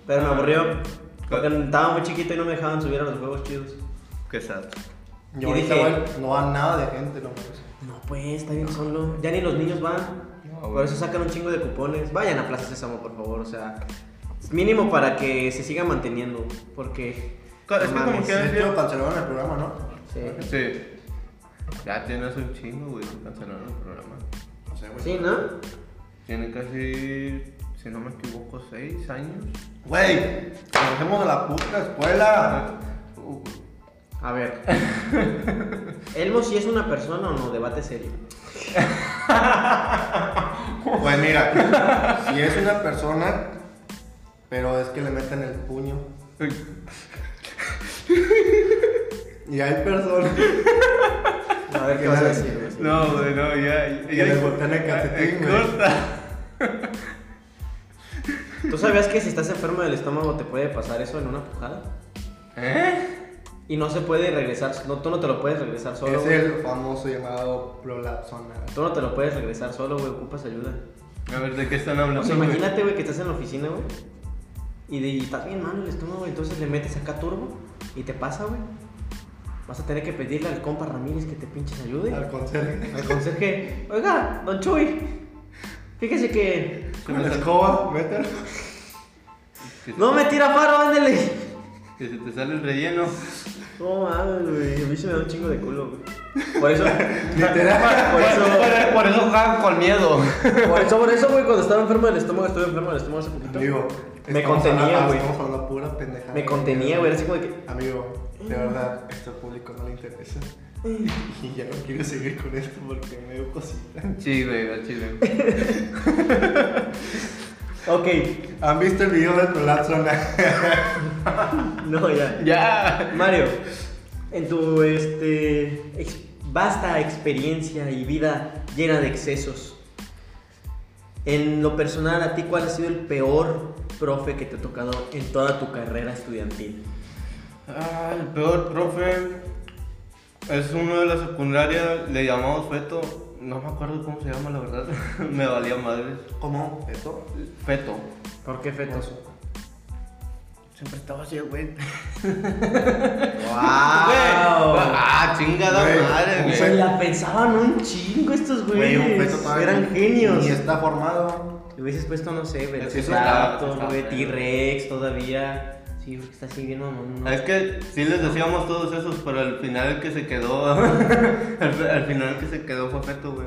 pero me aburrió. Porque estaba muy chiquito y no me dejaban subir a los juegos chidos. Qué sad. Yo Y dije- no va nada de gente, no. No, pues, está bien solo. Ya ni los niños van. No, Por eso sacan un chingo de cupones. Vayan a Plaza Sésamo, por favor. O sea, mínimo para que se siga manteniendo. Porque. Es que como que- De hecho, cancelaron el programa, ¿no? Sí. Sí. Ya tienes un chingo, güey, que cancelaron el programa. No sé, güey. Sí, ¿no? Tiene casi, si no me equivoco, seis años. Güey, conocemos a la puta escuela. A ver. ¿Elmo si es una persona o no? Debate serio. Pues mira, si es una persona, pero es que le meten el puño. Y hay personas A ver qué vas a decir. No, güey, no, ya. que les voltean el calcetín, güey. Corta. ¿Tú sabías que si estás enfermo del estómago te puede pasar eso en una pujada? ¿Eh? Y no se puede regresar, no, tú no te lo puedes regresar solo. Es güey. el famoso llamado prolapsona. Tú no te lo puedes regresar solo, güey, ocupas ayuda. A ver, ¿de qué están hablando? O sea, güey? imagínate, güey, que estás en la oficina, güey. Y, de, y estás bien mal el estómago, entonces le metes acá turbo y te pasa, güey. Vas a tener que pedirle al compa Ramírez que te pinches ayude. Al conserje. Al conserje, oiga, don Chuy, fíjese que Con la escoba, mételo. No me tira paro, ándele. Que se te sale el relleno. No mames, güey, a mí se me da un chingo de culo, güey. Por eso, Literal. por eso, Por, por eso juegan con miedo. por eso, por eso, güey, cuando estaba enfermo del estómago, estuve enfermo del estómago hace poquito. Amigo, Me contenía, güey. Estamos hablando pura pendejada. Me contenía, güey, era así como de que. Amigo, de verdad, esto al público no le interesa. Y ya no quiero seguir con esto porque me dio cosita. Sí, güey, al chile. Ok, ¿Han visto el video del colapso? no, ya. Ya. Mario, en tu este, ex- vasta experiencia y vida llena de excesos, en lo personal, ¿a ti cuál ha sido el peor profe que te ha tocado en toda tu carrera estudiantil? Ah, el peor profe es uno de la secundaria, le llamamos Feto. No me acuerdo cómo se llama, la verdad. me valía madre. ¿Cómo? ¿Esto? Feto. ¿Por qué feto? Siempre estaba así, güey. ¡Wow! Ah, chingada Güey, madre, un Se güey. la pensaban un chingo estos Güey, güeyes. un todavía Eran genios. Ni está formado. Le hubieses puesto, no sé, Sí, güey, está T-Rex todavía. Sí, porque está así bien mamón. ¿no? Es que sí les decíamos todos esos, pero al final el que se quedó. al, al final el que se quedó fue Feto, güey.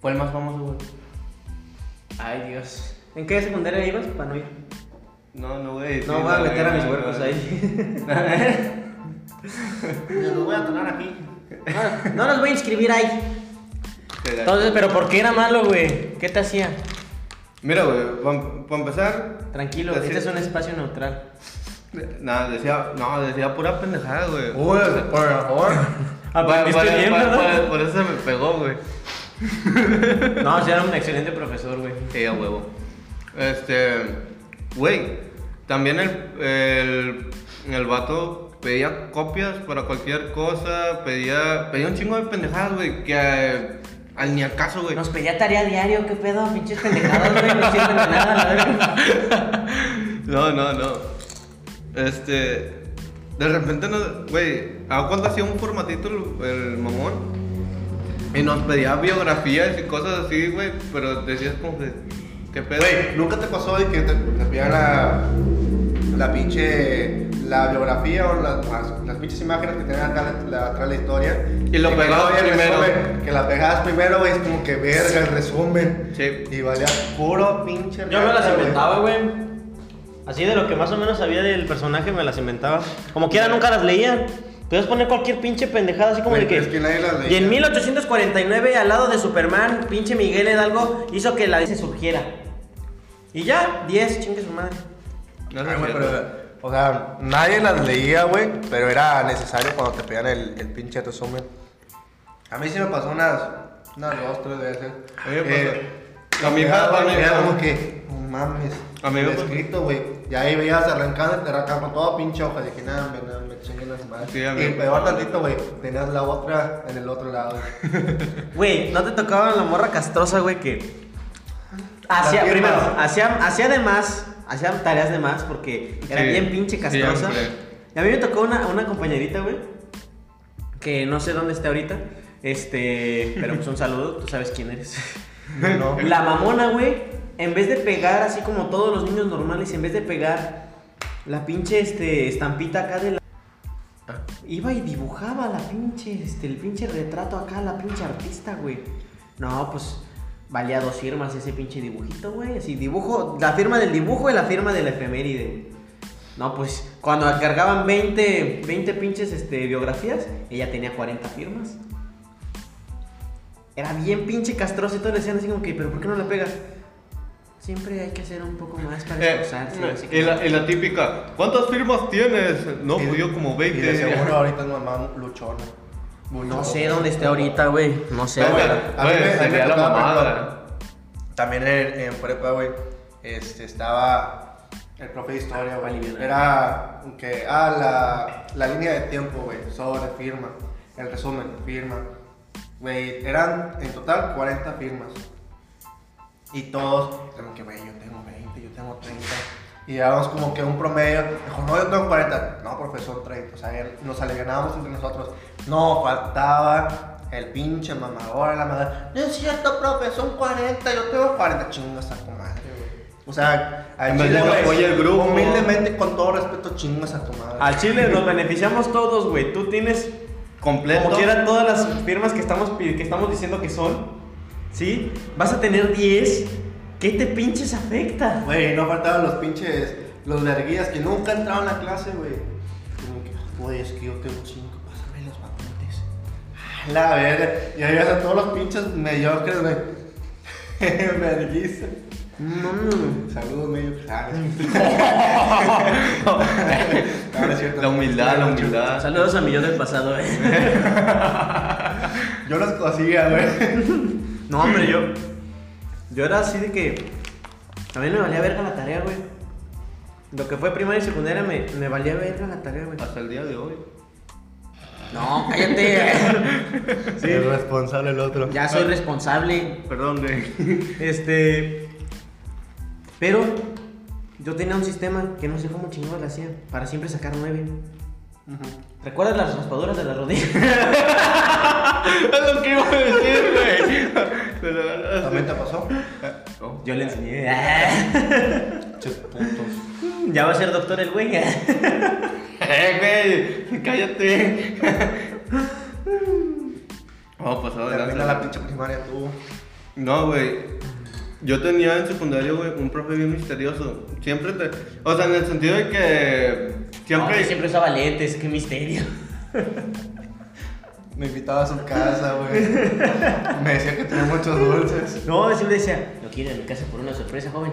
Fue el más famoso, güey. Ay, Dios. ¿En qué secundaria ibas para no ir? No, no, güey. No sí, voy a meter a mis huercos ahí. Yo lo voy a tener aquí. No, no los voy a inscribir ahí. Entonces, ¿pero por qué era malo, güey? ¿Qué te hacía? Mira, güey, para empezar. Tranquilo, este es un espacio neutral. Nada, decía, no, decía pura pendejada, güey. Uy, por favor. Aprendiste bien, ¿verdad? por- por eso se me pegó, güey. No, sí era un excelente profesor, güey. Sí, a huevo. Este, güey, también el, el, el vato pedía copias para cualquier cosa, pedía, pedía un chingo de pendejadas, güey, que eh, al ni acaso, güey. Nos pedía tarea diario, ¿qué pedo? Pinches pendejadas, güey, no sirven de nada. No, no, no. Este, de repente, no, güey, ¿a cuánto hacía un formatito el, el mamón? Y nos pedía biografías y cosas así, güey, pero decías como que, ¿qué pedo? Güey, ¿nunca te pasó de que te, te pidan la, la pinche, la biografía o las, las, las pinches imágenes que tienen acá la, la- atrás la historia? Y lo pegabas primero. resumen, que la pegabas primero, güey, es como que verga el resumen. Sí. Y valía puro pinche Yo me las inventaba, güey. Así de lo que más o menos sabía del personaje me las inventaba. Como quiera nunca las leía. Puedes poner cualquier pinche pendejada así como de que... pero es que nadie las y en 1849 al lado de Superman, pinche Miguel Hidalgo hizo que la se surgiera. Y ya, 10, chingue su madre. No sé Ay, güey, pero, o sea, nadie las leía, güey, pero era necesario cuando te pedían el, el pinche resumen. A mí sí me pasó unas, unas dos, tres veces. A mí me pasó. Eh, A mí me era, pasó, como que, no mames, A mí me pasó. escrito, güey. Y ahí veías arrancando, te arrancando toda pinche hoja. Dije, nada, me, nada, me chingué las madres. Sí, y peor tantito, güey, tenías la otra en el otro lado. Güey, ¿no te tocaba la morra castrosa, güey, que... Hacía, primero, hacía, hacía de más, hacía tareas de más porque era Sí, bien pinche castrosa. Y a mí me tocó una, una compañerita, güey, que no sé dónde está ahorita, este, pero pues un saludo, tú sabes quién eres. No. La mamona, güey, en vez de pegar así como todos los niños normales, en vez de pegar la pinche este, estampita acá de la... Iba y dibujaba la pinche, este, el pinche retrato acá, la pinche artista, güey. No, pues valía dos firmas ese pinche dibujito, güey. Así, dibujo, la firma del dibujo y la firma de la efeméride. güey. No, pues cuando cargaban 20, 20 pinches este, biografías, ella tenía 40 firmas. Era bien pinche castroso y todos le decían así como que, ¿pero por qué no la pegas? Siempre hay que hacer un poco más para Eh, esforzarse. así y, la, y la típica, ¿cuántas firmas tienes? No, Y- pues yo como Y de 20. seguro ahorita es mamá luchona. No sé dónde esté ahorita, güey. No sé, Pero, güey. A mí me- a mí me la tocaba, mamada. También en, en prepa, güey, este, estaba el profe de historia, güey. Era que, ah, la, la línea de tiempo, güey, sobre firma, el resumen, firma. Güey, eran en total 40 firmas. Y todos, como que, güey, yo tengo 20, yo tengo 30. Y dábamos como que un promedio. Dijo, no, yo tengo 40. No, profesor, 30. O sea, él- nos alivianábamos entre nosotros. No, faltaba el pinche mamador, la madre. No es cierto, profe, son 40. Yo tengo 40. Chingas a tu madre, güey. O sea, al chile, güey, el grupo. Humildemente, con todo respeto, chingas a tu madre. Al Chile nos beneficiamos todos, güey. Tú tienes Completo. como quieran todas las firmas que estamos, que estamos diciendo que son. ¿Sí? Vas a tener 10. ¿Qué te pinches afecta? Güey, no faltaban los pinches, los verguías que nunca entraban a clase, güey. Como que, Güey, es que yo tengo 5, pásame los apuntes. La verga. Y ahí ves a todos los pinches mediocres, güey. Verguiza. No, Saludos, mediocres. Ah, no No, no es cierto. La humildad, la humildad. Saludos a mi yo del pasado, eh. Yo los conocía, güey. No, hombre, yo. Yo era así de que. A mí me valía verga la tarea, güey. Lo que fue primaria y secundaria me, me valía verga la tarea, güey. Hasta el día de hoy. No, cállate. Sí. El responsable el otro. ya soy responsable. Perdón, güey. Este. Pero yo tenía un sistema que no sé cómo chingados le hacía para siempre sacar nueve. ¿Recuerdas las raspaduras de la rodilla? Es lo que iba a decir, güey. Pero- ¿También te pasó? No. Yo le enseñé. Ches putos. ya va a ser doctor el güey. Eh, güey, cállate. Vamos a pasar. Termina la pinche primaria tú. No, güey. Yo tenía en secundaria, güey, un profe bien misterioso. Siempre te. O sea, en el sentido de que. Siempre. Siempre usaba lentes, qué misterio. Me invitaba a su casa, güey. Me decía que tenía muchos dulces. No, siempre decía, no quiero ir a mi casa por una sorpresa, joven.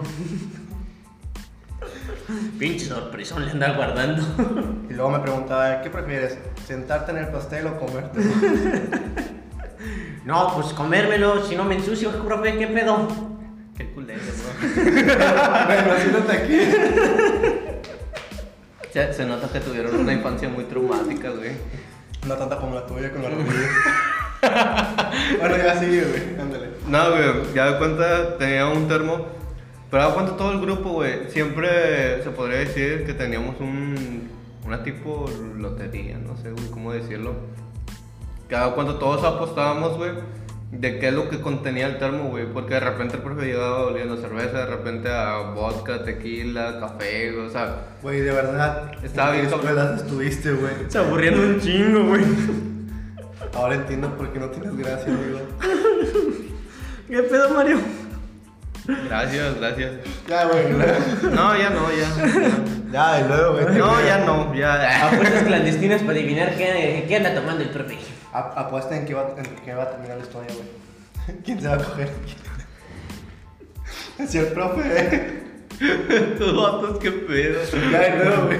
Pinche sorpresón le anda guardando. Y luego me preguntaba, ¿qué prefieres? ¿Sentarte en el pastel o comerte? No, pues comérmelo, si no me ensucio, profe, ¿qué pedo? Qué culero, güey. bueno, siéntate aquí. Se, se nota que tuvieron una infancia muy traumática, güey. No tanta como la tuya con la rodilla. bueno, ya sigue, güey. Ándale. No, güey, ya de cuenta tenía un termo. Pero da cuenta todo el grupo, güey. Siempre se podría decir que teníamos un. Una tipo lotería, no sé, güey, cómo decirlo. Cada cuando todos apostábamos, güey, de qué es lo que contenía el termo, güey. Porque de repente el profe llegaba oliendo cerveza, de repente a vodka, tequila, café, o sea. Güey, de verdad. Estaba ¿en qué bien escuelas estuviste, güey? Se aburriendo un chingo, güey. Ahora entiendo por qué no tienes gracia, amigo. ¿Qué pedo, Mario? Gracias, gracias. Ya, güey. No, ya no, ya. Ya, y luego, güey. No, ya no, ya. Apuestas clandestinas para adivinar qué, qué anda tomando el profe. Apuesta en que, va, en que va a terminar la historia, güey. ¿Quién se va a coger? Si el profe, eh. Estos vatos, qué pedo. Ya, y luego, güey.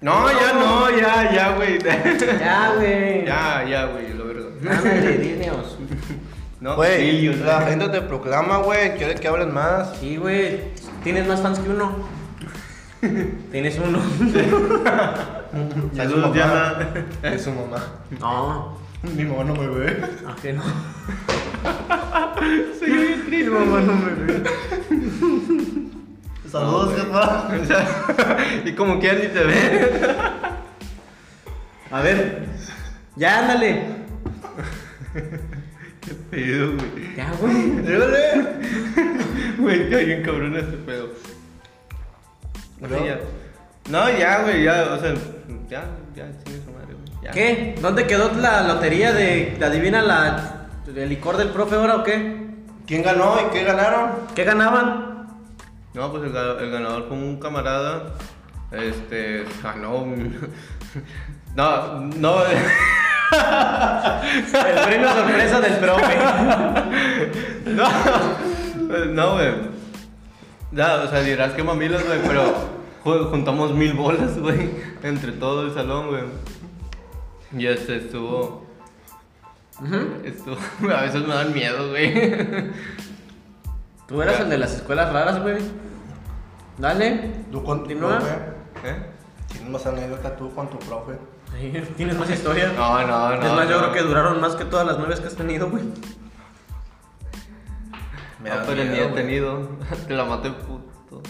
No, ya no, ya, ya, güey. Ya, güey. Ya, ya, güey, lo verga. Ándale, dinos. No, Güey, la gente te proclama, güey. Quiere que hablen más. Sí, güey. Tienes más fans que uno. Tienes uno. Saludos, mamá. Diana. Es su mamá. No. Mi mamá no me ve. ¿A qué no? Soy bien triste. Mi mamá no me ve. Saludos, sea, y como quieran ni te ven. A ver. Ya, ándale. Qué pedo, güey. Ya, güey. Dígale. Güey, está bien cabrón este pedo. ¿Y O sea, ya. No, ya, güey, ya, o sea, ya, ya, chingue su madre, güey. ya. ¿Qué? ¿Dónde quedó la lotería de adivina la el licor del profe ahora o qué? ¿Quién ganó y qué ganaron? ¿Qué ganaban? No, pues el, ga- el ganador fue un camarada. Este. Ganó. No, no. El premio sorpresa del profe. No, no, güey. Ya, o sea, dirás que mamilas, güey, pero juntamos mil bolas, güey, entre todo el salón, güey. Y este estuvo. Estuvo. A veces me dan miedo, güey. Tú eras el de las escuelas raras, güey. Dale. Tú Continúa. ¿Eh? Tienes más anécdota tú con tu profe. Tienes más historia. No, no, no. es más, yo no. creo que duraron más que todas las novias que has tenido, güey. Me No, pero ni miedo, he güey. tenido. Te la maté, puto.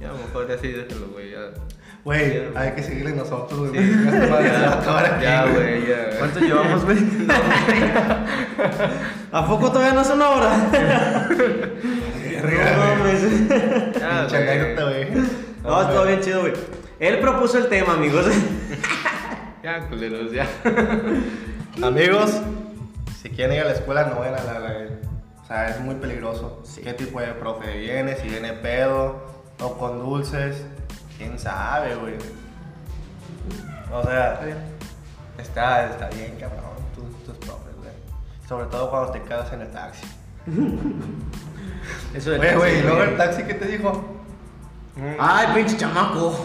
Ya, mejor así déjalo, güey, ya. Güey, hay que seguirle nosotros, güey. Aquí, Ya, güey, ya. ¿Cuánto llevamos, güey? ¿A poco todavía no es una hora? No anécdota, güey. No, estuvo bien chido, güey. Él propuso el tema, amigos. Ya, culeros, ya. Amigos, si quieren ir a la escuela, no vayan a la, la- O sea, es muy peligroso. ¿Qué tipo de profe viene? Si viene pedo o con dulces. ¿Quién sabe, güey? O sea, está, está bien, cabrón, tus, tus profes, güey. Sobre todo cuando te quedas en el taxi. Eso del Güey, taxi, güey, ¿y luego el taxi qué te dijo? Ay, pinche chamaco.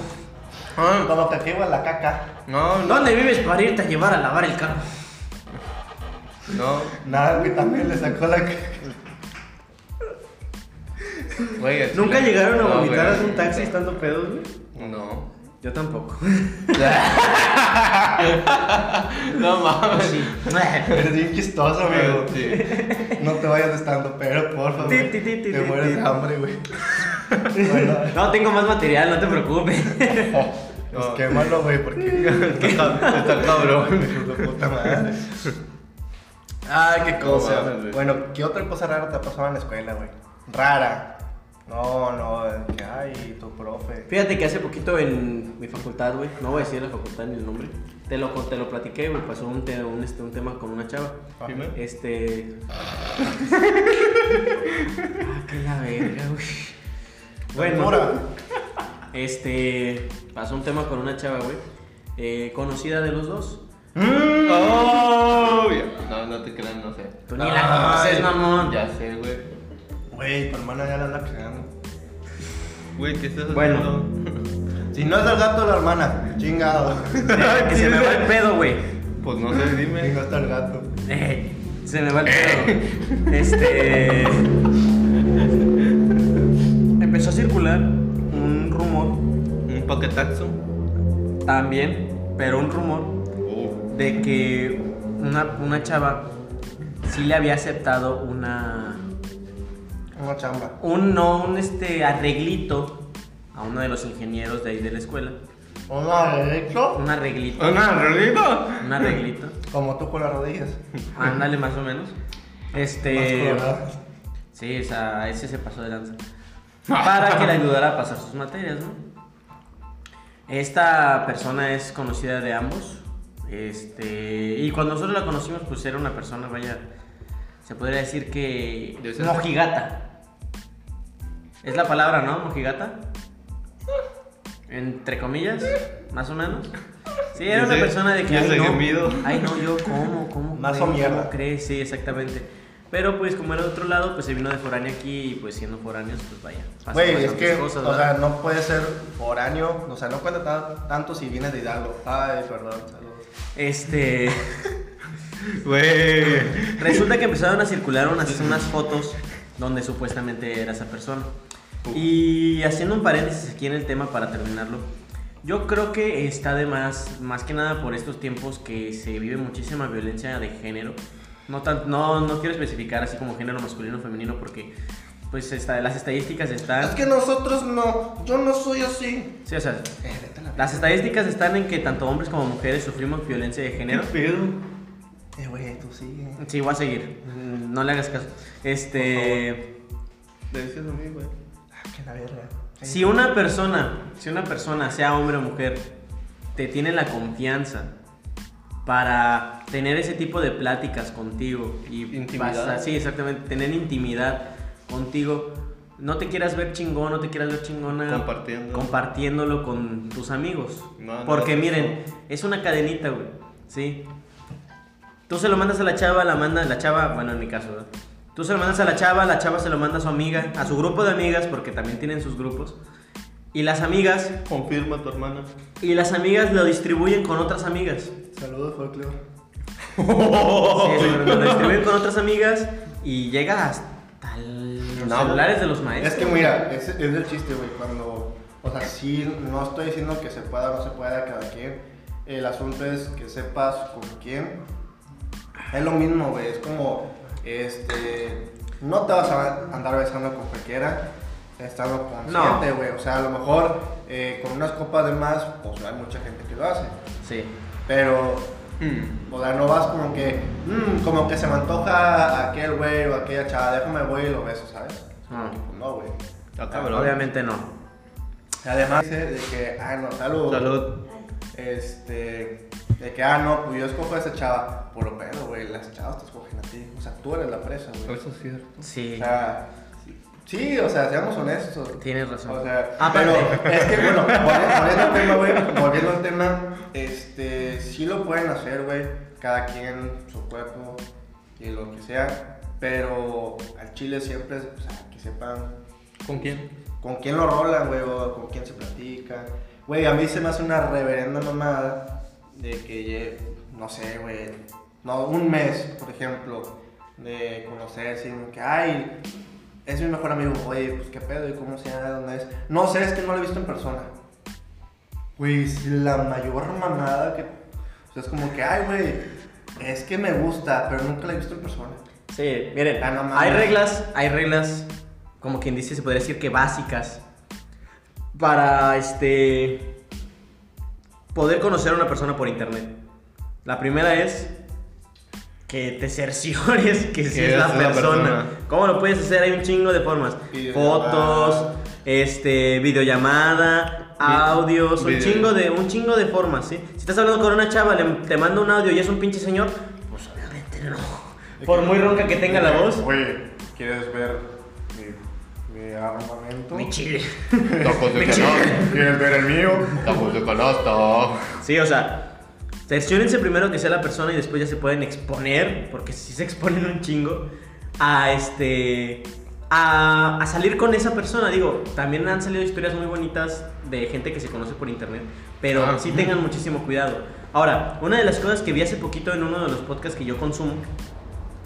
Ah, Cuando te lleva la caca. No, no, ¿Dónde vives para irte a llevar a lavar el carro? no. Nada, güey, también le sacó la caca. Güey, ¿Nunca llegaron a No, vomitar güey. a un taxi estando pedos, güey? No. Yo tampoco. No mames. Sí. Eres bien chistoso, amigo. Sí. No te vayas estando, pero por favor. Ti, ti, Te mueres de hambre, güey. Bueno, No, tengo más material, no te preocupes. pues quémalo, güey, porque. Está, cabrón. Puta madre. Ay, qué cosa. bueno, ¿qué otra cosa rara te ha pasado en la escuela, güey? Rara. No, no, que ay, tu profe. Fíjate que hace poquito en mi facultad, güey, no voy a decir la facultad ni el nombre, te lo, te lo platiqué, güey, pasó un, te- un, este, un tema con una chava. Dime. Este. ah, qué la verga, güey. Bueno, este. Pasó un tema con una chava, güey. eh, conocida de los dos. Oh, ya. No, no te creas, no sé. Tú ni la conoces, mamón. Ya sé, güey. Güey, tu hermana ya la anda cagando. Güey, ¿qué estás Bueno. haciendo? Si no es el gato, la hermana. Chingado. que se me va el pedo, güey. Pues no sé, Si dime. no está el gato. Eh, se me va el pedo. Este. Empezó a circular un rumor Un paquetaxo. también, pero un rumor Uh. de que una, una chava sí le había aceptado una. Una chamba. Un no, un este arreglito a uno de los ingenieros de ahí de la escuela. Una derecho. Un arreglito. ¿Una realidad? Un arreglito. Como tú con las rodillas. Ándale, más o menos. Este. Sí, o sea, ese se pasó de lanza. Para que le ayudara a pasar sus materias, ¿no? Esta persona es conocida de ambos. Este. Y cuando nosotros la conocimos, pues era una persona, vaya. Se podría decir que. Mojigata. Es la palabra, ¿no? Mojigata. Entre comillas, más o menos. Sí, era una persona de que. Ay, no, ay, no, yo, ¿cómo? ¿Cómo? Más o crees? mierda. ¿Cómo crees? Sí, exactamente. Pero pues como era de otro lado, pues se vino de foráneo aquí y pues siendo foráneos, pues vaya. Güey, es que, cosas, o sea, no puede ser foráneo, o sea, no cuenta tan- tanto si vienes de Hidalgo. Ay, perdón, saludos. Este. Güey. Resulta que empezaron a circular unas, unas fotos donde supuestamente era esa persona. Y haciendo un paréntesis aquí en el tema para terminarlo, yo creo que está de más, más que nada por estos tiempos que se vive muchísima violencia de género. No, tan, no, no quiero especificar así como género masculino o femenino porque pues está, las estadísticas están... Es que nosotros no, yo no soy así. Sí, o sea, Eh, las estadísticas están en que tanto hombres como mujeres sufrimos violencia de género. pedo? Eh, güey, tú sigue. Sí, voy a seguir. No le hagas caso. Este... Le decías a mí, güey. Que la verga. Si una persona, si una persona, sea hombre o mujer, te tiene la confianza para tener ese tipo de pláticas contigo y Intimidad. pasar- sí, exactamente, tener intimidad contigo, no te quieras ver chingón, no te quieras ver chingona Compartiendo. compartiéndolo con tus amigos. No, Porque miren, es una cadenita, güey. Sí. Tú se lo mandas a la chava, la manda la chava, bueno, en mi caso, ¿verdad? Tú se lo mandas a la chava, la chava se lo manda a su amiga, a su grupo de amigas, porque también tienen sus grupos. Y las amigas, Confirma tu hermana. y las amigas lo distribuyen con otras amigas. Saludos, folclore. Sí, lo distribuyen con otras amigas y llega hasta los No, celulares de los maestros. Es que mira, es, es el chiste, güey, cuando, o sea, sí, no estoy diciendo que se pueda o no se pueda cada quien, el asunto es que sepas con quién, es lo mismo, güey, es como, este, no te vas a andar besando con cualquiera, estando consciente, güey, o sea, a lo mejor eh, con unas copas de más, pues hay mucha gente que lo hace, Sí. pero Hmm. o sea, no vas como que, mm, como que se me antoja aquel güey o aquella chava, déjame voy y lo beso, ¿sabes? Ah. Pues no, güey. Ah. Obviamente no. Además dice de que, ah, no, salud. Salud. Este, de que, ah, no, pues yo escojo a esa chava. Por lo pedo, güey, las chavas te escogen a ti. O sea, tú eres la presa, güey. Eso es cierto. Sí. O sea, Sí, o sea, seamos honestos. Tienes razón. O sea, Aparte. pero es que, bueno, volviendo volviendo al tema, güey, volviendo al tema, este, sí lo pueden hacer, güey, cada quien, su cuerpo y lo que sea, pero al chile siempre, o sea, que sepan ¿Con quién? con quién lo rolan, güey, o con quién se platica. Güey, a mí se me hace una reverenda mamada de que, no sé, güey, no, un mes, por ejemplo, de conocerse, y que, ay, es mi mejor amigo, oye, pues qué pedo, y cómo se llama, dónde es. No sé, es que no lo he visto en persona. Güey, es la mayor mamada que. O sea, es como que, ay, güey, es que me gusta, pero nunca la he visto en persona. Sí, miren, Ah, no hay reglas, hay reglas, como quien dice, se podría decir que básicas, para este poder conocer a una persona por internet. La primera es que te cerciores que sí es la persona. persona. ¿Cómo lo puedes hacer? Hay un chingo de formas. Fotos, este, videollamada, audios, un video. chingo de un chingo de formas, ¿sí? Si estás hablando con una chava, le- te manda un audio y es un pinche señor, pues obviamente no. Por muy ronca que tenga la voz. Oye, ¿quieres ver mi, mi armamento? Mi chile. Tacos de Me canasta. ¿Quieres ver el mío? Tacos de canasta. Sí, o sea, cerciórense primero que sea la persona y después ya se pueden exponer, porque si se exponen un chingo, a este. A, a salir con esa persona. Digo, también han salido historias muy bonitas de gente que se conoce por internet, pero Ah. sí tengan muchísimo cuidado. Ahora, una de las cosas que vi hace poquito en uno de los podcasts que yo consumo,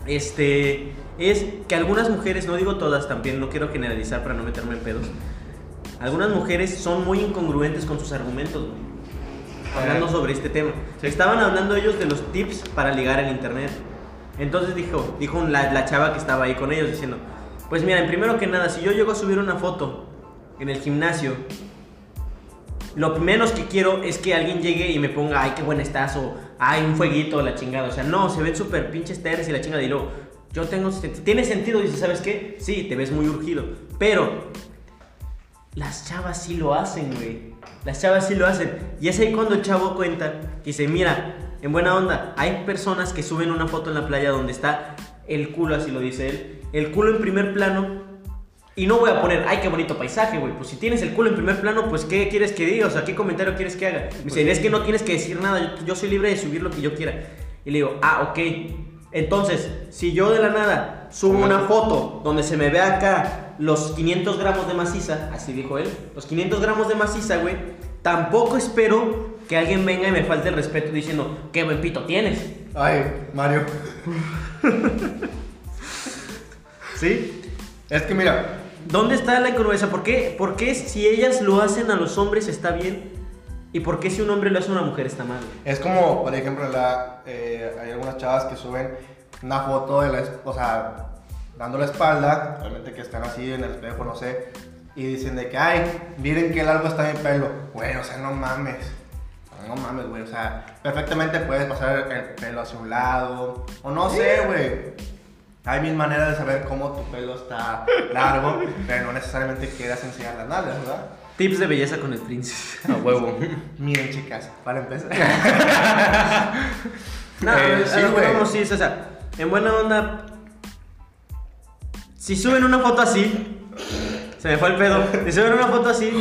este, es que algunas mujeres, no digo todas también, no quiero generalizar para no meterme en pedos, algunas mujeres son muy incongruentes con sus argumentos, güey. Hablando sobre este tema. Estaban hablando ellos de los tips para ligar en internet. Entonces dijo, dijo la, la chava que estaba ahí con ellos diciendo, pues miren, primero que nada, si yo llego a subir una foto en el gimnasio, lo menos que quiero es que alguien llegue y me ponga, ay, qué buena estás, o ay, un fueguito, la chingada. O sea, no, se ven súper pinches terres y la chingada. Y luego, yo tengo, tiene sentido, dice, ¿sabes qué? Sí, te ves muy urgido. Pero las chavas sí lo hacen, güey. Las chavas sí lo hacen. Y es ahí cuando el chavo cuenta dice, mira, en buena onda, hay personas que suben una foto en la playa donde está el culo, así lo dice él, el culo en primer plano. Y no voy a poner, ay, qué bonito paisaje, güey. Pues si tienes el culo en primer plano, pues ¿qué quieres que diga? O sea, ¿qué comentario quieres que haga? Me dice, es que no tienes que decir nada, yo, yo soy libre de subir lo que yo quiera. Y le digo, ah, ok. Entonces, si yo de la nada subo una foto donde se me ve acá los 500 gramos de maciza, así dijo él, los 500 gramos de maciza, güey, tampoco espero que alguien venga y me falte el respeto diciendo, qué buen pito tienes. Ay, Mario. ¿Sí? Es que mira, ¿Dónde está la incongruencia? ¿Por qué, ¿Por qué si ellas lo hacen a los hombres está bien? ¿Y por qué si un hombre lo hace a una mujer está mal? es como, por ejemplo, la, eh, hay algunas chavas que suben una foto de la, o sea, dando la espalda, realmente que están así en el espejo, no sé, y dicen de que, ay, miren qué largo está mi pelo. Güey, o sea, no mames. No mames, güey, o sea, perfectamente puedes pasar el pelo hacia un lado, o no sé, güey. Hay mil maneras de saber cómo tu pelo está largo, pero no necesariamente quieras enseñar las nalgas, ¿verdad? Tips de belleza con el príncipe. A huevo. Miren, chicas, para empezar. No, Eh, sí, lo que güey. vamos, sí, o sea, en buena onda. Si suben una foto así, se me fue el pedo. Si suben una foto así,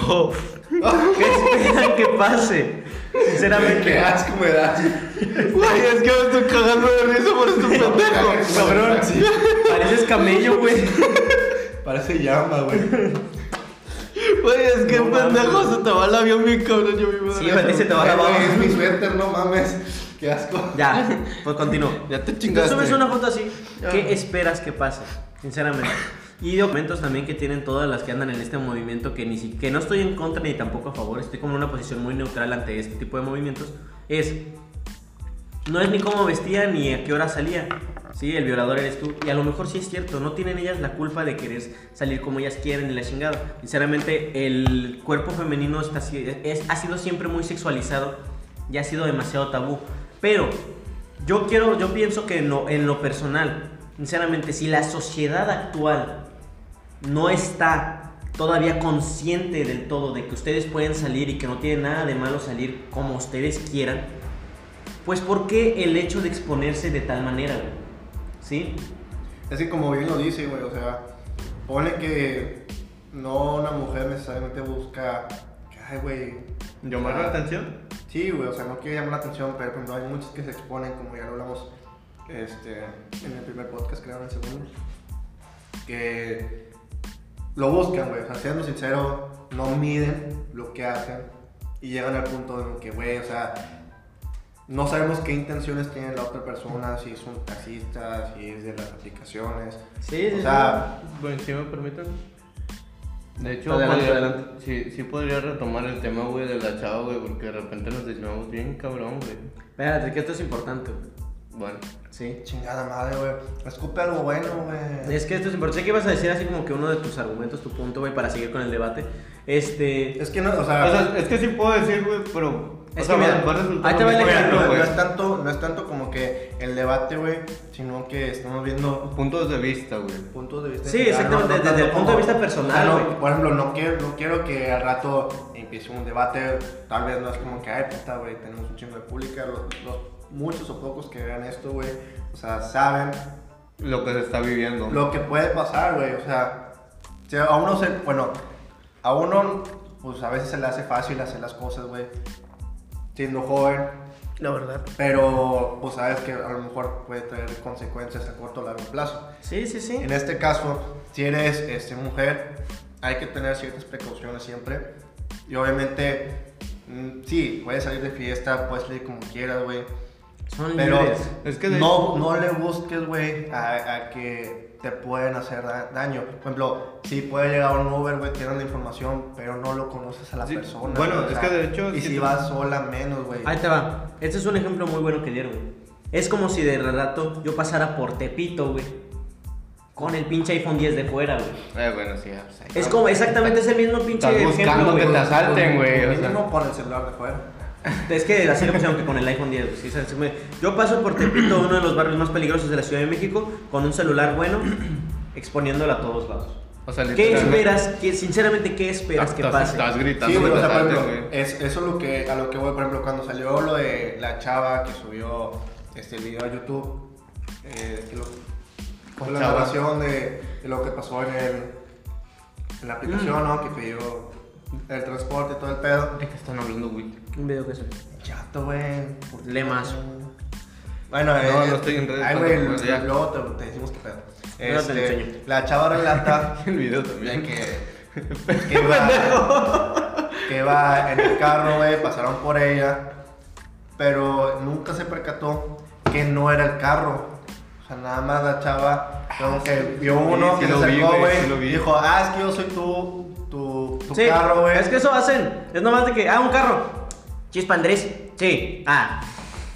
¿qué esperan que pase? Qué Sinceramente. asco me da. Güey, es que me estoy cagando de risa por este pendejo. Cabrón, Sí. pareces camello, güey. Parece llama, güey. Güey, es que No pendejo mames. se te va el avión bien cabrón. Yo mismo. Sí, güey, se te va la. Es mi suéter, no mames. Qué asco. Ya, pues continúo. Ya te Tú chingaste. subes una foto así. ¿qué esperas que pase? Sinceramente. Y documentos también que tienen todas las que andan en este movimiento que ni si- que no estoy en contra ni tampoco a favor, estoy como en una posición muy neutral ante este tipo de movimientos, es no es ni cómo vestía ni a qué hora salía. Sí, el violador eres tú. Y a lo mejor sí es cierto, no tienen ellas la culpa de querer salir como ellas quieren y la chingada. Sinceramente, el cuerpo femenino está, es- ha sido siempre muy sexualizado y ha sido demasiado tabú. Pero yo quiero, yo pienso que no, en lo personal, sinceramente, si la sociedad actual no está todavía consciente del todo de que ustedes pueden salir y que no tiene nada de malo salir como ustedes quieran, pues ¿por qué el hecho de exponerse de tal manera, güey? ¿Sí? Es que como bien lo dice, güey, o sea, pone que no una mujer necesariamente busca, que, ay, güey. ¿Llamar la atención? Sí, güey, o sea, no quiere llamar la atención, pero por ejemplo, hay muchos que se exponen, como ya lo hablamos este, en el primer podcast, creo, en el segundo, que lo buscan, güey, o sea, siendo sincero, no miden lo que hacen y llegan al punto en que, güey, o sea, no sabemos qué intenciones tiene la otra persona, si es un taxista, si es de las aplicaciones. Sí, sí, O sea, Bueno, si me permiten. De hecho, Adelante, podría- adelante. Sí, sí podría retomar el tema, güey, de la chava, güey, porque de repente nos desviamos bien cabrón, güey. Espérate, que esto es importante, güey. Bueno, Sí. chingada madre, güey. Escupe algo bueno, güey. Es que esto es importante. Sé que ibas a decir así como que uno de tus argumentos, tu punto, güey, para seguir con el debate. Este. Es que no, o sea, es que sí puedo decir, güey, pero. Es o sea, que mira, ahí te va el ejemplo, no, güey. no es tanto, no es tanto como que el debate, güey, sino que estamos viendo Puntos de vista, güey. puntos de vista. Sí, exactamente, desde tanto el punto de vista personal, o sea, no, por ejemplo, no quiero, no quiero que al rato empiece un debate, tal vez no es como que, ay, puta, güey, tenemos un chingo de pública, los, los muchos o pocos que vean esto, güey, o sea, saben Lo que se está viviendo. lo que puede pasar, güey, o sea, si a uno se, bueno, a uno, pues a veces se le hace fácil hacer las cosas, güey, siendo joven, La verdad. pero pues sabes que a lo mejor puede traer consecuencias a corto o largo plazo. Sí, sí, sí. En este caso, si eres este, mujer, hay que tener ciertas precauciones siempre. Y obviamente, mm, sí, puedes salir de fiesta, puedes salir como quieras, güey. Son Pero libres. Es que no, no le busques, güey, a, a que te pueden hacer da- daño. Por ejemplo, sí puede llegar un Uber, güey, tienes la información, pero no lo conoces a la Sí, persona. bueno, o es sea, que de hecho, Y si te- vas sola, menos, güey. Ahí te va. Este es un ejemplo muy bueno que dieron, güey. Es como si de rato yo pasara por Tepito, güey. Con el pinche iPhone 10 de fuera, güey. Eh, bueno, sí, o sea, Es como exactamente es el mismo pinche Estás ejemplo, buscando güey. que te asalten, güey. o sea. Mínimo pon el celular de fuera. Es que así le pusieron que con el iPhone 10, güey. Sí, se- se me- Yo paso por Tepito, uno de los barrios más peligrosos de la Ciudad de México, con un celular bueno, exponiéndolo a todos lados. O sea, ¿Qué esperas? ¿Qué- sinceramente, ¿qué esperas que pase? Estás gritando. Sí, güey, o que sea, por ejemplo, es, eso es lo que, a lo que voy, por ejemplo, cuando salió lo de la chava que subió este, el video a YouTube, eh, que lo- ¿Cuál con la narración de, de lo que pasó en, el, en la aplicación, Mm. ¿no? Que pidió el transporte y todo el pedo. ¿De qué están hablando, güey? Un video que se... Chato, güey. Lemas. Bueno, No, eh, no estoy en redes, Ay, güey, luego te, te decimos qué pedo. Luego te lo Este, enseño. la chava relata El video de también. que, que va, que va en el carro, güey, pasaron por ella, pero nunca se percató que no era el carro. O sea, nada más la chava, como que vio uno sí que se lo vi, acercó, güey, sí dijo, ah, es que yo soy tu, tu, tu Sí, carro, güey. es que eso hacen. Es nomás de que, ah, un carro. Chispa Andrés. Sí. Ah,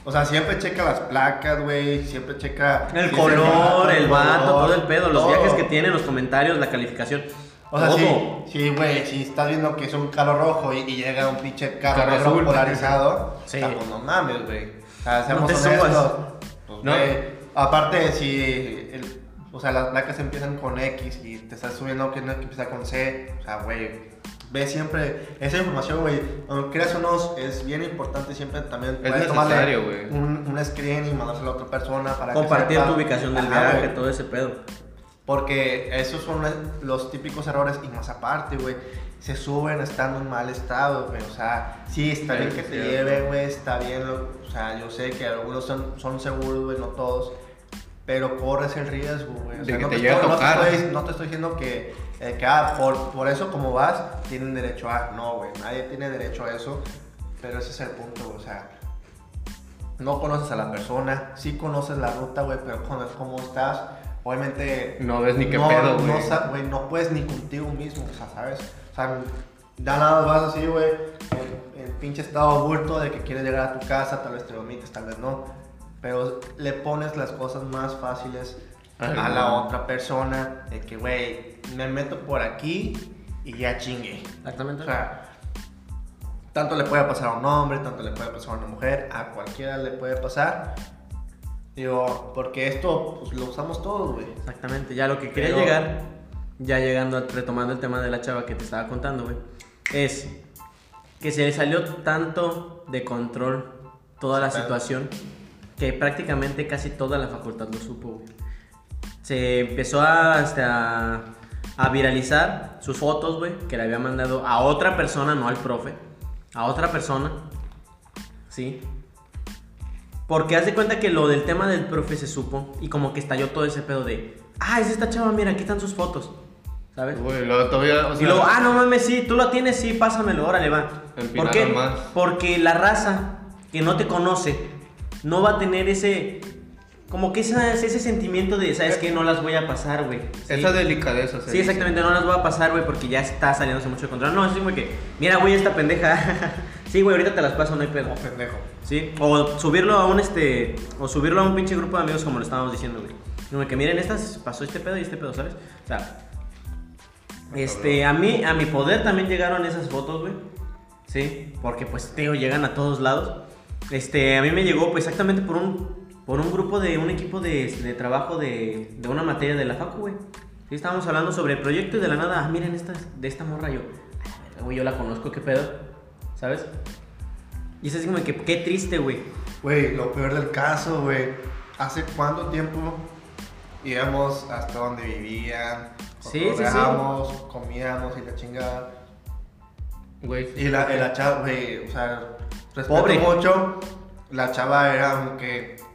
O sea, siempre checa las placas, güey, siempre checa... el si color, el color, vato, todo el pedo, los todo. viajes que tiene, los comentarios, la calificación. O sea, todo. sí, sí, güey, si estás viendo que es un carro rojo y, y llega un pinche carro, Carro azul. polarizado, Sí. pues no mames, güey. O sea, seamos No te honestos. Pues, No. aparte, si, el- o sea, las placas empiezan con X y te estás subiendo que no que empieza con C, o sea, güey, ve siempre esa información, güey. Aunque creas o no, es bien importante siempre también. Es tomarle necesario, güey. Un, un screen y mandárselo a otra persona para que Compartir sepa. tu ubicación del Ajá, viaje, güey. todo ese pedo. Porque esos son los típicos errores y más aparte, güey. Se suben estando en mal estado, güey. O sea, sí, está bien Sí, que sí, te sí. lleven, güey. Está bien, lo- o sea, yo sé que algunos son, son seguros, güey, no todos. Pero corres el riesgo, güey. O De sea, que no te te, llegue a estoy, no te estoy- no te estoy diciendo que, eh, que ah, por, por eso como vas, tienen derecho a. No, güey. Nadie tiene derecho a eso. Pero ese es el punto. O sea, no conoces a la persona, sí conoces la ruta, güey, pero conoces cómo estás. Obviamente. No ves ni qué no, pedo, güey. No, güey, no puedes ni contigo mismo, o sea, ¿sabes? O sea, ya nada vas así, güey, en, en pinche estado bulto de que quieres llegar a tu casa, tal vez te vomites, tal vez no. Pero le pones las cosas más fáciles Ay, a la no. otra persona, de que, güey, me meto por aquí y ya chingue. Exactamente. O sea, tanto le puede pasar a un hombre, tanto le puede pasar a una mujer, a cualquiera le puede pasar. Digo, porque esto pues, lo usamos todos, güey. Exactamente, ya lo que quería Pero- llegar, ya llegando, retomando el tema de la chava que te estaba contando, güey, es que se le salió tanto de control toda la situación que prácticamente casi toda la facultad lo supo, güey. Se empezó a, hasta, a viralizar sus fotos, güey, que le había mandado a otra persona, no al profe, a otra persona, ¿sí? Porque haz de cuenta que lo del tema del profe se supo y como que estalló todo ese pedo de, ah, es esta chava, mira, aquí están sus fotos, ¿sabes? Güey, luego todavía, o y luego, ah, no mames, sí, tú lo tienes, sí, pásamelo, órale, va. ¿Por qué? más. Porque la raza que no te conoce no va a tener ese, como que esa- ese sentimiento de, ¿sabes qué? No las voy a pasar, güey. ¿sí? esa delicadeza. Sí, dice. exactamente, no las voy a pasar, güey, porque ya está saliéndose mucho de control. No, es como que, mira, güey, esta pendeja. sí, güey, ahorita te las paso, no hay pedo. Como pendejo. Sí, o subirlo a un este, o subirlo a un pinche grupo de amigos como lo estábamos diciendo, güey. Como que miren, estas pasó este pedo y este pedo, ¿sabes? O sea, este, a mí, a mi poder también llegaron esas fotos, güey. Sí, porque pues, tío, llegan a todos lados. Este, a mí me llegó pues exactamente por un, por un grupo de, un equipo de, de trabajo de, de una materia de la facu, güey. Sí, estábamos hablando sobre el proyecto y de la nada, ah, miren esta, de esta morra, yo, "A la verga, güey, yo la conozco, qué pedo, ¿sabes? Y es así como que, qué triste, güey. Güey, lo peor del caso, güey. ¿Hace cuánto tiempo íbamos hasta donde vivían? Sí, sí, sí. comíamos y la chingada. Güey, Y la, chava, güey, o sea, respeto Pobre. mucho. La chava era como que.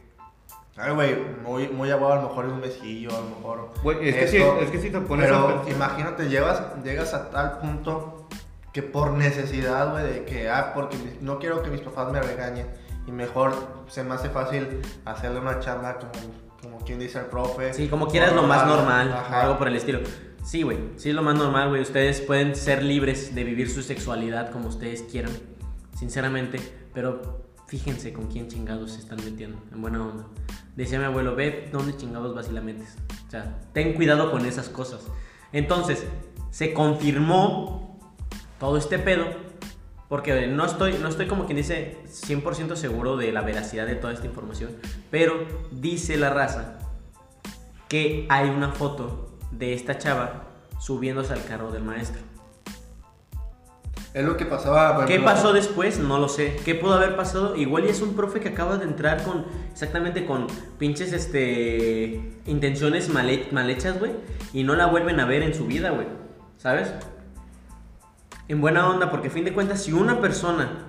Ay, güey, muy, muy abajo, a lo mejor un besillo, a lo mejor. Güey, es que sí- esto. es que sí te pones a Pero pensar. imagínate, llegas, llegas a tal punto que por necesidad, güey, de que, ah, porque no quiero que mis papás me regañen. Y mejor se me hace fácil hacerle una chamba como, como quien dice el profe. Sí, como quieras lo más normal, Ajá. algo por el estilo. Sí, güey, sí es lo más normal, güey. Ustedes pueden ser libres de vivir su sexualidad como ustedes quieran, sinceramente, pero fíjense con quién chingados se están metiendo, en buena onda. Decía mi abuelo, ve dónde chingados vas y la metes. O sea, ten cuidado con esas cosas. Entonces, se confirmó todo este pedo, porque no estoy, no estoy como quien dice 100% seguro de la veracidad de toda esta información, pero dice la raza que hay una foto de esta chava subiéndose al carro del maestro. Es lo que pasaba. por ¿Qué ejemplo, pasó después? No lo sé. ¿Qué pudo haber pasado? Igual y es un profe que acaba de entrar con exactamente con pinches este intenciones mal, he- mal hechas, güey, y no la vuelven a ver en su vida, güey. ¿Sabes? En buena onda, porque a fin de cuentas, si una persona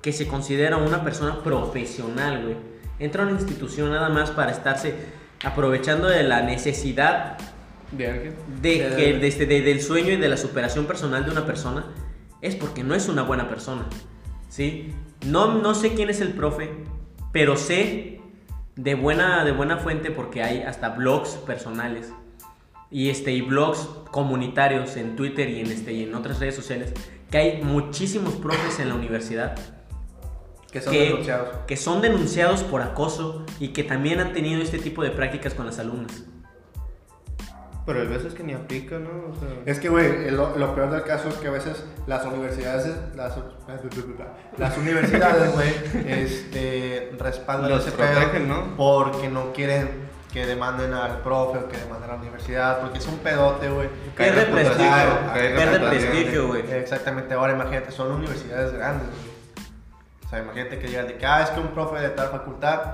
que se considera una persona profesional, güey, entra a una institución nada más para estarse aprovechando de la necesidad ¿De alguien? de que, de este- de- del sueño y de la superación personal de una persona es porque no es una buena persona. ¿Sí? No, no sé quién es el profe, pero sé de buena, de buena fuente porque hay hasta blogs personales y, este, y blogs comunitarios en Twitter y en, este, y en otras redes sociales que hay muchísimos profes en la universidad Que son que, denunciados. que son denunciados por acoso y que también han tenido este tipo de prácticas con las alumnas. Pero hay veces que ni aplica, ¿no? O sea, Es que, güey, lo, lo peor del caso es que a veces las universidades, las, las universidades, güey, este, respaldan Los ese protegen, pedo ¿no? porque no quieren que demanden al profe o que demanden a la universidad, porque es un pedote, güey. Pierde prestigio, pierde prestigio, güey. Exactamente, ahora imagínate, son universidades grandes, güey. O sea, imagínate que llegan de que, ah, es que un profe de tal facultad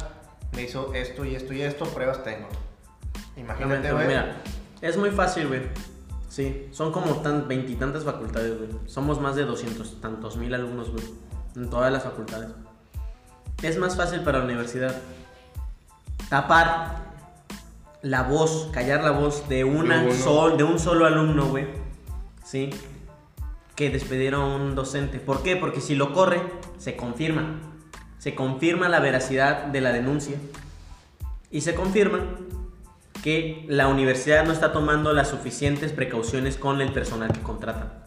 me hizo esto y esto y esto, pruebas tengo. Imagínate, güey. Mira, es muy fácil, güey. Sí, son como tan veintitantas facultades, güey. Somos más de doscientos tantos mil alumnos, güey. En todas las facultades. Es más fácil para la universidad tapar la voz, callar la voz de una sol, de un solo alumno, güey. Sí. Que despedir a un docente. ¿Por qué? Porque si lo corre, se confirma. Se confirma la veracidad de la denuncia. Y se confirma que la universidad no está tomando las suficientes precauciones con el personal que contrata.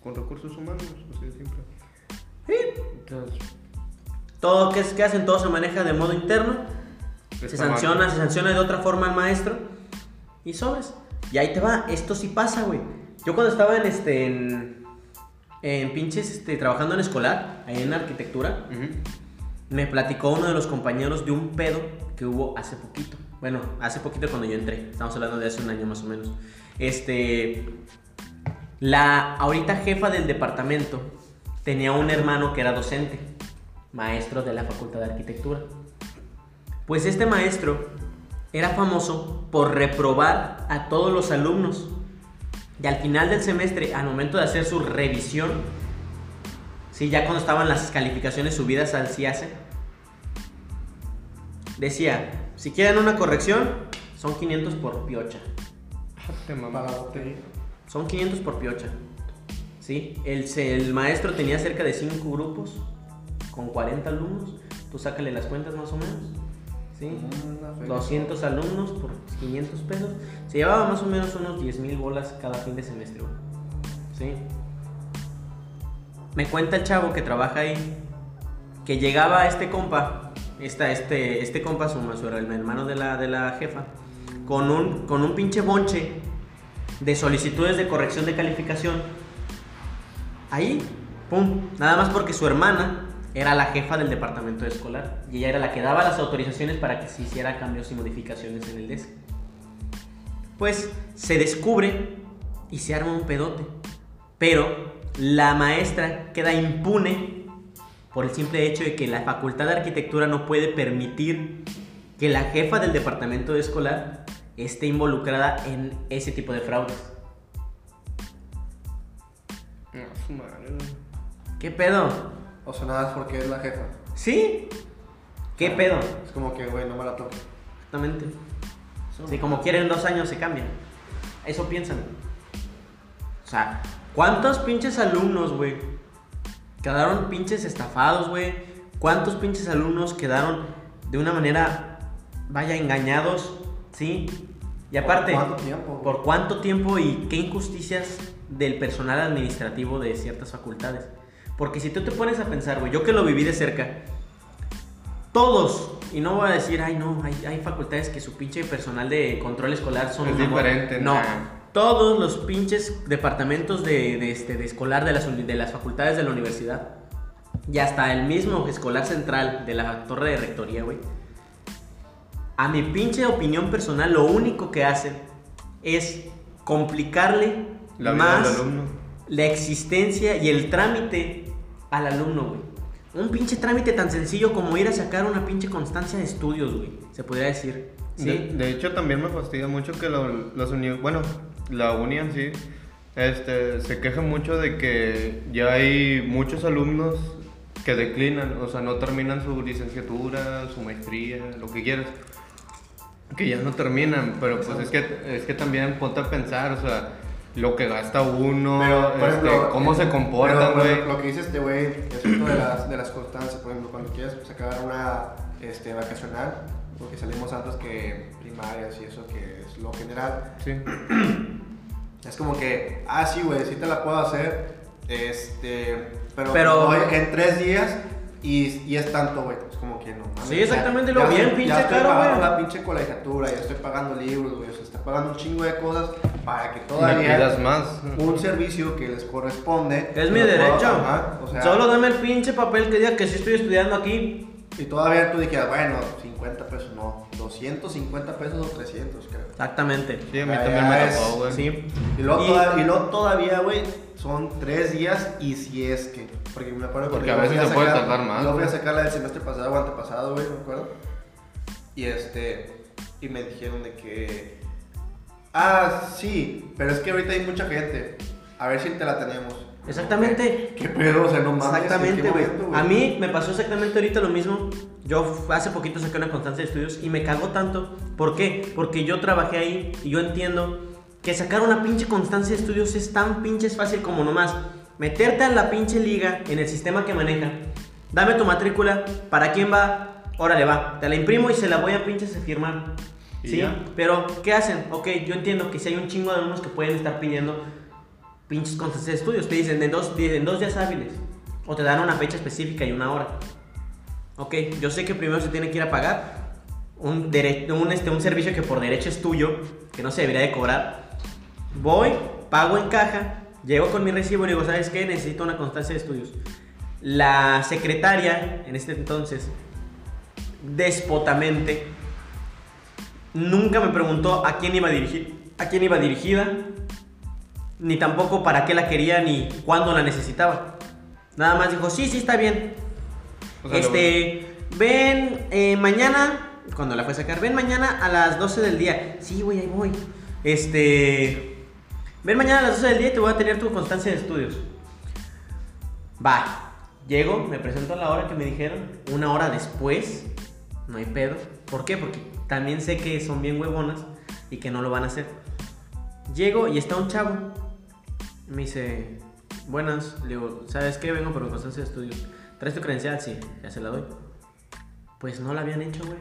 Con recursos humanos, así de simple. Entonces, Todo que, es, que hacen, todo se maneja de modo interno. Se mal. sanciona, se sanciona de otra forma al maestro. Y sobres. Y ahí te va. Esto sí pasa, güey. Yo cuando estaba en este. En, en pinches, este, trabajando en escolar, ahí en arquitectura, me platicó uno de los compañeros de un pedo que hubo hace poquito. Bueno, hace poquito cuando yo entré. Estamos hablando de hace un año más o menos. Este. La ahorita jefa del departamento tenía un hermano que era docente, maestro de la Facultad de Arquitectura. Pues este maestro era famoso por reprobar a todos los alumnos. Y al final del semestre, al momento de hacer su revisión, sí, ya cuando estaban las calificaciones subidas al CIACE, decía, si quieren una corrección, son 500 por piocha. Te la botella. Son 500 por piocha. ¿Sí? El, se- el maestro tenía cerca de 5 grupos con 40 alumnos. Tú sácale las cuentas más o menos. ¿Sí? Una feria. 200 alumnos por 500 pesos. Se llevaba más o menos unos 10 mil bolas cada fin de semestre. ¿Sí? Me cuenta el chavo que trabaja ahí que llegaba este compa, esta, este, este compa, su el hermano de la, de la jefa, con un, con un pinche bonche de solicitudes de corrección de calificación. Ahí, pum, nada más porque su hermana era la jefa del departamento escolar y ella era la que daba las autorizaciones para que se hiciera cambios y modificaciones en el DESC. Pues se descubre y se arma un pedote. Pero la maestra queda impune por el simple hecho de que la Facultad de Arquitectura no puede permitir que la jefa del departamento escolar esté involucrada en ese tipo de fraudes. No, su madre, güey. ¿Qué pedo? O sea, nada es porque es la jefa. ¿Sí? ¿Qué pedo? Es como que, güey, no me la toques. Exactamente. Si como quieren dos años se cambian. Eso piensan. O sea, ¿cuántos pinches alumnos, güey? Quedaron pinches estafados, güey. ¿Cuántos pinches alumnos quedaron de una manera, vaya, engañados? ¿Sí? Y aparte, ¿Por cuánto tiempo? ¿por cuánto tiempo y qué injusticias del personal administrativo de ciertas facultades? Porque si tú te pones a pensar, güey, yo que lo viví de cerca, todos, y no voy a decir, ay no, hay, hay facultades que su pinche personal de control escolar son Es un amor". diferente, No, nah. Todos los pinches departamentos de, de este, de escolar de las, de las facultades de la universidad, y hasta el mismo escolar central de la torre de rectoría, güey. A mi pinche opinión personal, lo único que hacen es complicarle La más la existencia y el trámite al alumno, güey. Un pinche trámite tan sencillo como ir a sacar una pinche constancia de estudios, güey. Se podría decir. ¿Sí? De, de hecho, también me fastidia mucho que lo- los uni, bueno, la uni en sí, este, se queja mucho de que ya hay muchos alumnos que declinan, o sea, no terminan su licenciatura, su maestría, lo que quieras. Que ya no terminan, pero pues es que, es que también ponte a pensar, o sea, lo que gasta uno, Pero, este, ejemplo, cómo se pero, comportan, pero güey. Lo que dice este güey es esto de las, de las constancias. Por ejemplo, cuando quieres sacar una este, vacacional, porque salimos antes que primarias y eso que es lo general, Sí. es como que, ah, sí, güey, sí te la puedo hacer, este, pero, Pero- voy en tres días y, y es tanto, güey. Es como que no mames. Sí, exactamente, ya- lo ya bien estoy- pinche Ya estoy caro, pagando güey. la pinche colegiatura, ya estoy pagando libros, güey, o sea, está pagando un chingo de cosas para que todavía más. un servicio que les corresponde. Es mi derecho. ajá, o sea, Solo dame el pinche papel que diga que sí estoy estudiando aquí. Y todavía tú dijeras, bueno, 50 pesos, no, 250 pesos o 300, creo. Exactamente. Sí, a mí también me es- tocó, güey. Sí. Y luego, Y- toda- y luego todavía, güey, son tres días y si es que. Porque me acuerdo Porque que a veces se puede tardar más, Yo fui a sacar la del semestre pasado o antepasado, güey, me acuerdo. Y este. Y me dijeron de que. Ah, sí, pero es que ahorita hay mucha gente. A ver si te la tenemos. Exactamente. ¿Qué pedo? O sea, no mames. ¿en Exactamente, güey. A mí me pasó exactamente ahorita lo mismo. Yo hace poquito saqué una constancia de estudios y me cagó tanto. ¿Por qué? Porque yo trabajé ahí y yo entiendo que sacar una pinche constancia de estudios es tan pinches fácil como nomás meterte a la pinche liga en el sistema que maneja. Dame tu matrícula, ¿para quién va? Órale, va. Te la imprimo y se la voy a pinches firmar. Y ¿Sí? ya. Pero, ¿qué hacen? Ok, yo entiendo que si hay un chingo de alumnos que pueden estar pidiendo pinches constancias de estudios. Te dicen en dos, en dos días hábiles. O te dan una fecha específica y una hora. Ok, yo sé que primero se tiene que ir a pagar un, un, este, un servicio que por derecho es tuyo, que no se debería de cobrar. Voy, pago en caja, llego con mi recibo y digo, ¿sabes qué? Necesito una constancia de estudios. La secretaria, en este entonces, despotamente, nunca me preguntó a quién iba dirigir, a quién iba dirigida, ni tampoco para qué la quería ni cuándo la necesitaba. Nada más dijo, sí, sí, está bien. O sea, este, ven eh, mañana, cuando la fue a sacar, ven mañana a las 12 del día. Sí, güey, ahí voy. Este, ven mañana a las 12 del día y te voy a tener tu constancia de estudios. Va, llego, me presento a la hora que me dijeron, una hora después, no hay pedo. ¿Por qué? Porque también sé que son bien huevonas y que no lo van a hacer. Llego y está un chavo. Me dice, buenas, le digo, ¿sabes qué? Vengo por constancia de estudios. ¿Traes tu credencial? Sí, ya se la doy. Pues no la habían hecho, güey.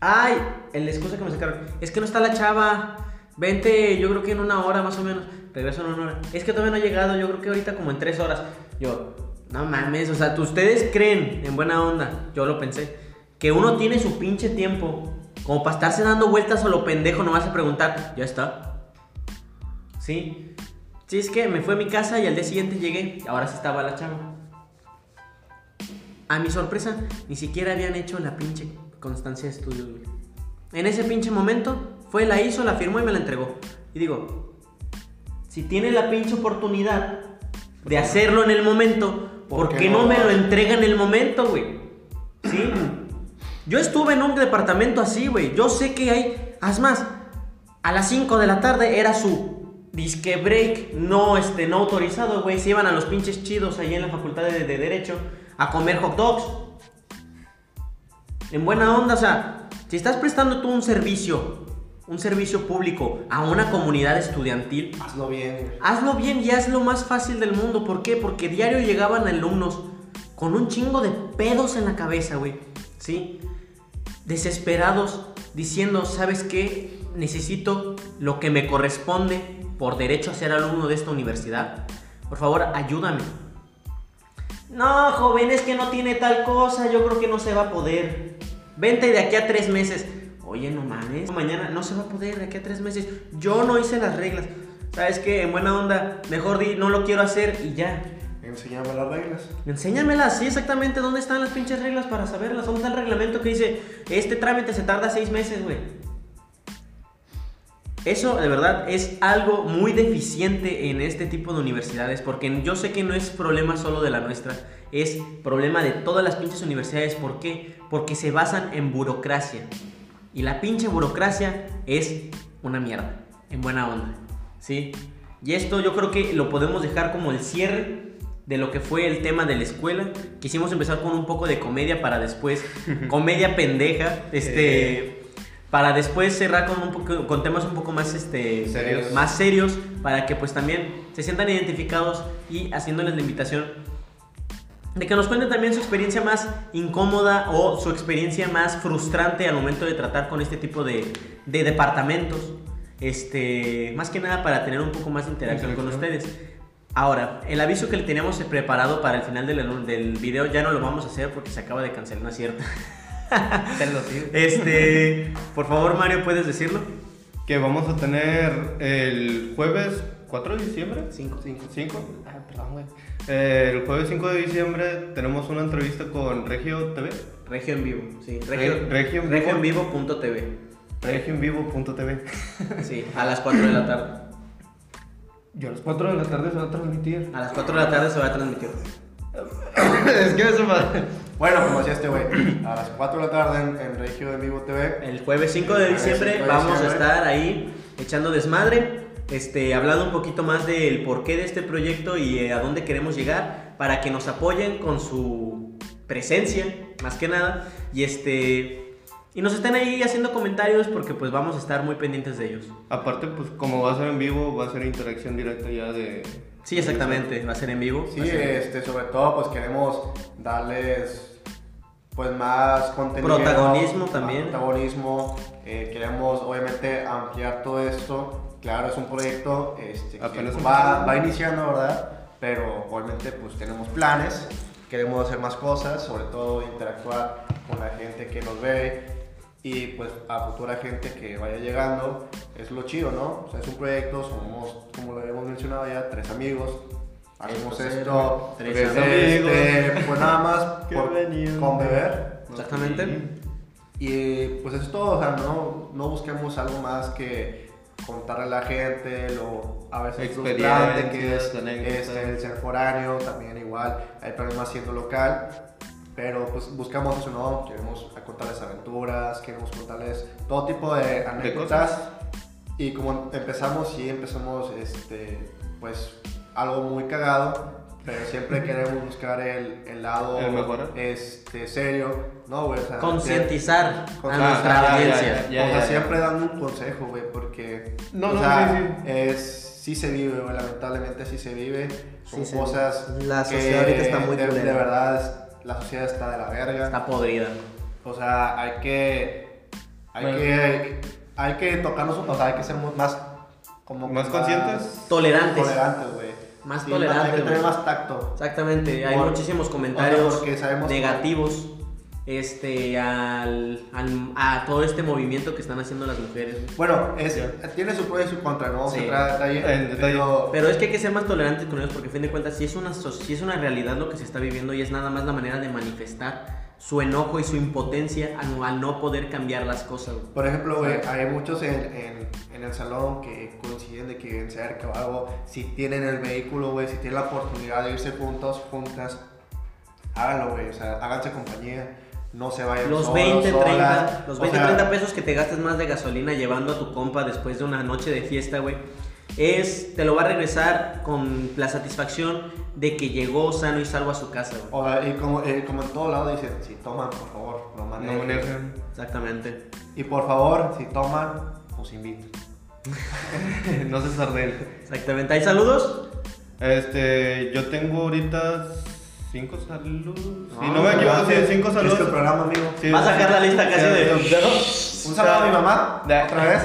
Ay, el excusa que me sacaron. Es que no está la chava. Vente, yo creo que en una hora más o menos. Regreso en una hora. Es que todavía no ha llegado, yo creo que ahorita como en tres horas. Yo, no mames, o sea, ustedes creen en buena onda, yo lo pensé, que uno tiene su pinche tiempo como para estarse dando vueltas a lo pendejo, no vas a preguntar, ya está. Sí. Sí, es que me fue a mi casa y al día siguiente llegué, ahora sí estaba la chava. A mi sorpresa, ni siquiera habían hecho la pinche constancia de estudios, güey. En ese pinche momento, fue, la hizo, la firmó y me la entregó. Y digo, si tiene la pinche oportunidad de hacerlo en el momento, ¿por, qué no, me lo entrega en el momento, güey? ¿Sí? Yo estuve en un departamento así, güey. Yo sé que hay. Haz más. A las 5 de la tarde era su disque break no, este, no autorizado, güey. Se iban a los pinches chidos ahí en la facultad de, de Derecho a comer hot dogs. En buena onda, o sea, si estás prestando tú un servicio, un servicio público a una comunidad estudiantil, Hazlo bien, hazlo bien y hazlo más fácil del mundo. ¿Por qué? Porque diario llegaban alumnos con un chingo de pedos en la cabeza, güey. ¿Sí? Desesperados, diciendo, ¿sabes qué? Necesito lo que me corresponde por derecho a ser alumno de esta universidad. Por favor, ayúdame. No, joven, es que no tiene tal cosa, yo creo que no se va a poder. Vente de aquí a tres meses. Oye, no mames, mañana no se va a poder de aquí a tres meses. Yo no hice las reglas. ¿Sabes qué? En buena onda, mejor di, no lo quiero hacer y ya. Enséñame las reglas. Enséñamelas, sí, exactamente. ¿Dónde están las pinches reglas para saberlas? ¿Dónde está el reglamento que dice, este trámite se tarda seis meses, güey? Eso, de verdad, es algo muy deficiente en este tipo de universidades, porque yo sé que no es problema solo de la nuestra, es problema de todas las pinches universidades. ¿Por qué? Porque se basan en burocracia. Y la pinche burocracia es una mierda, en buena onda, ¿sí? Y esto yo creo que lo podemos dejar como el cierre de lo que fue el tema de la escuela. Quisimos empezar con un poco de comedia para después, comedia pendeja, este, para después cerrar con, un poco, con temas un poco más, este, Serios. más serios, para que pues también se sientan identificados y haciéndoles la invitación de que nos cuenten también su experiencia más incómoda o su experiencia más frustrante al momento de tratar con este tipo de, de departamentos. Este, más que nada para tener un poco más de interacción con ustedes. Ahora, el aviso que le teníamos preparado para el final del, del video ya no lo vamos a hacer porque se acaba de cancelar, ¿no es cierto? Te lo digo. Este, por favor, Mario, ¿puedes decirlo? Que vamos a tener el jueves 4 de diciembre. 5. 5. Ah, perdón, güey. Eh, el jueves 5 de diciembre tenemos una entrevista con Regio TV. Regio en vivo, sí. Regio, Re- Regio en vivo. regioenvivo.tv. regioenvivo.tv. Sí, a las 4 de la tarde. Y a las 4 de la tarde se va a transmitir. A las 4 de la tarde se va a transmitir. es que eso va. Bueno, como decía este güey, a las 4 de la tarde en, en Regio en Vivo TV. El jueves 5 de diciembre 5 de vamos a diciembre. estar ahí echando desmadre, este, hablando un poquito más del porqué de este proyecto y eh, a dónde queremos llegar para que nos apoyen con su presencia, más que nada, y este y nos estén ahí haciendo comentarios porque pues vamos a estar muy pendientes de ellos. Aparte, pues como va a ser en vivo, va a ser interacción directa ya de. Sí, exactamente, va a ser en vivo. Sí, este, sobre todo pues queremos darles pues más contenido. Protagonismo también. protagonismo. eh, queremos obviamente ampliar todo esto. Claro, es un proyecto este, que va, va iniciando, ¿verdad? Pero obviamente pues tenemos planes. Queremos hacer más cosas, sobre todo interactuar con la gente que nos ve y pues a futura gente que vaya llegando. Es lo chido, ¿no? O sea, es un proyecto, somos, como lo habíamos mencionado ya, tres amigos. Hacemos Tres esto, tres este, amigos. pues nada más por, con beber. Exactamente. Y pues eso es todo, o sea, no, no busquemos algo más que contarle a la gente, lo a veces frustrante que es, anécdotas. este, el ser foráneo, también igual, hay problemas siendo local, pero pues buscamos eso, ¿no? Queremos contarles aventuras, queremos contarles todo tipo de anécdotas Y como empezamos, sí empezamos, este, pues, algo muy cagado, pero siempre queremos buscar el, el lado El mejorar. este, serio, ¿no, güey? O sea, Concientizar a nuestra Ah, ya, ya, audiencia. ya. o sea, siempre dando un consejo, güey, porque. No, o no, sea, sí, sí. Es, sí se vive, güey, lamentablemente sí se vive. Son Sí se cosas. vive. La que sociedad ahorita está muy de, de verdad, es- la sociedad está de la verga. Está podrida. O sea, hay que. Hay Bueno. que. Hay que tocarnos, o sea, hay que ser más. Como ¿Más conscientes? Tolerantes. Tolerantes, güey. Más Sí, tolerantes, Hay que tener más tacto. Exactamente, hay Por- muchísimos o comentarios sea, porque sabemos que- negativos este, al, al- a todo este movimiento que están haciendo las mujeres. Bueno, es, tiene su pro y su contra, no Sí. detalle. Pero- Pero es que hay que ser más tolerantes con ellos porque a fin de cuentas si es una, sí es una realidad lo que se está viviendo y es nada más la manera de manifestar su enojo y su impotencia al, al no poder cambiar las cosas. güey. Por ejemplo, güey, hay muchos en, en, en el salón que coinciden de que viven cerca o algo. Si tienen el vehículo, güey, si tienen la oportunidad de irse juntos, juntas, háganlo, güey. O sea, háganse compañía. No se vayan Los solos, 20, 30, solas. los O 20, sea, 30 pesos que te gastes más de gasolina llevando a tu compa después de una noche de fiesta, güey, es, te lo va a regresar con la satisfacción de que llegó sano y salvo a su casa, güey. o sea, y como, eh, como en todo lado dicen, si toman, por favor, no No manejen. Exactamente. Y por favor, si toman, os invito. no se sardel. Exactamente. ¿Hay saludos? Este, yo tengo ahorita cinco saludos. Si no me equivoco, sí, cinco saludos. programa, amigo. Sí, Va a sacar la lista casi de- Un saludo a mi mamá. Otra vez.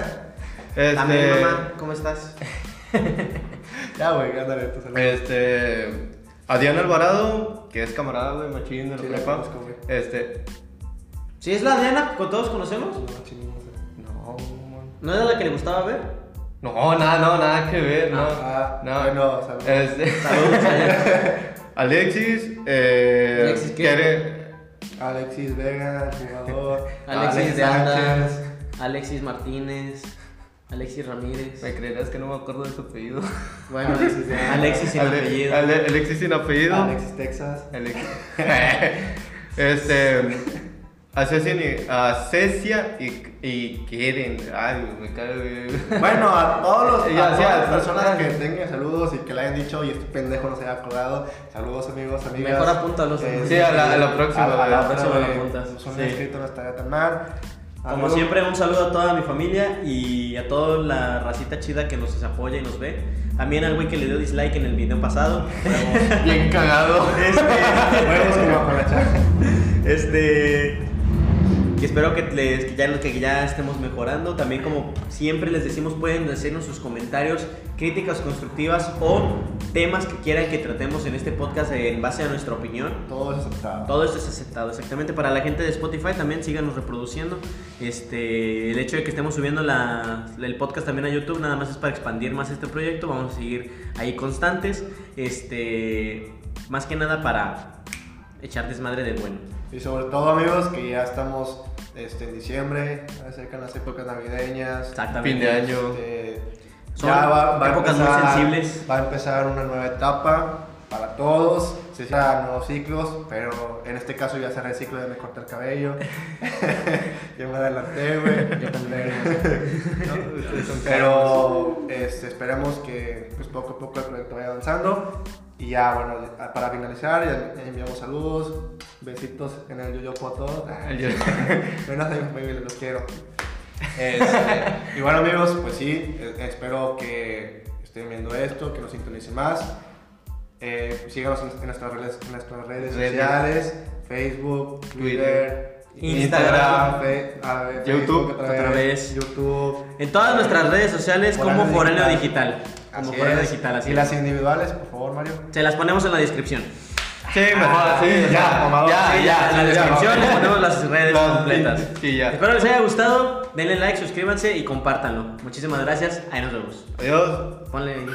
Este, También, mamá, ¿cómo estás? Ya, güey, ándale, tu saludo. Este, a Diana Alvarado, que es camarada, güey, machín de la Sí, prepa. conozco. Este, ¿Sí es la Diana que todos conocemos? no, man. ¿No era la que le gustaba ver? No, nada, no, nada que ver, no. Ah, no. bueno, saludos. Este, Saludos. Alexis, eh, ¿Alexis qué? quiere- Alexis Vega, jugador. Alexis Alex de Anda, Sánchez. Alexis Martínez, Alexis Ramírez. Me creerás que no me acuerdo de su apellido. Bueno, Alexis de. Alexis sin Ale- apellido. Ale- Alexis sin apellido. Alexis Texas. Alexis. este. A Cecia, y- a Cecia y, y Keren. Ay, me cae de. Bueno, a todos los a todas las personas que tengan saludos y que le hayan dicho y este pendejo no se haya acordado. Saludos amigos, amigas. Mejor apúntalos. Sí, a la- a la próxima, A, la- a a la próxima lo apuntas. Son Sí. escrito no estaría tan mal. Como siempre, un saludo a toda mi familia y a toda la racita chida que nos apoya y nos ve. También al güey que le dio dislike en el video pasado. Bien cagado. Apalacha. Este. Y espero que, les, que, ya, que ya estemos mejorando. También, como siempre les decimos, pueden hacernos sus comentarios, críticas constructivas o temas que quieran que tratemos en este podcast en base a nuestra opinión. Todo es aceptado. Todo esto es aceptado, exactamente. Para la gente de Spotify también síganos reproduciendo. Este, el hecho de que estemos subiendo la- el podcast también a YouTube nada más es para expandir más este proyecto. Vamos a seguir ahí constantes. Este, más que nada para echar desmadre de bueno. Y sobre todo amigos que ya estamos este, en diciembre, acercan las épocas navideñas. Exactamente. Fin de año. Este, Son ya va, va épocas muy empezar- sensibles. Va a empezar una nueva etapa para todos. Se cierran nuevos ciclos, pero en este caso ya cerré el ciclo de me corté el cabello. ya me adelanté, güey. Yo también. Pero este, esperemos que pues, poco a poco el proyecto vaya avanzando. Y ya, bueno, para finalizar, ya enviamos saludos, besitos en el yoyopo a todos. Noches, baby, los quiero. Este, y bueno, amigos, pues sí, eh, espero que estén viendo esto, que nos sintonicen más. Eh, síganos en, nuestras redes, en nuestras redes, sociales: Facebook, Twitter, Instagram, Fe- a ver, YouTube, Facebook otra vez. YouTube. En todas nuestras redes sociales como Foráneo Digital. Digital. Como es. Digital, así y es. las individuales, por favor, Mario. Se las ponemos en la descripción. Sí, mejor, sí, ya, ya, mamador. ya, Sí, ya, en la descripción ya. les ponemos las redes completas. Sí, ya. Espero les haya gustado. Denle like, suscríbanse y compártanlo. Muchísimas gracias. Ahí nos vemos. Adiós. Ponle ahí.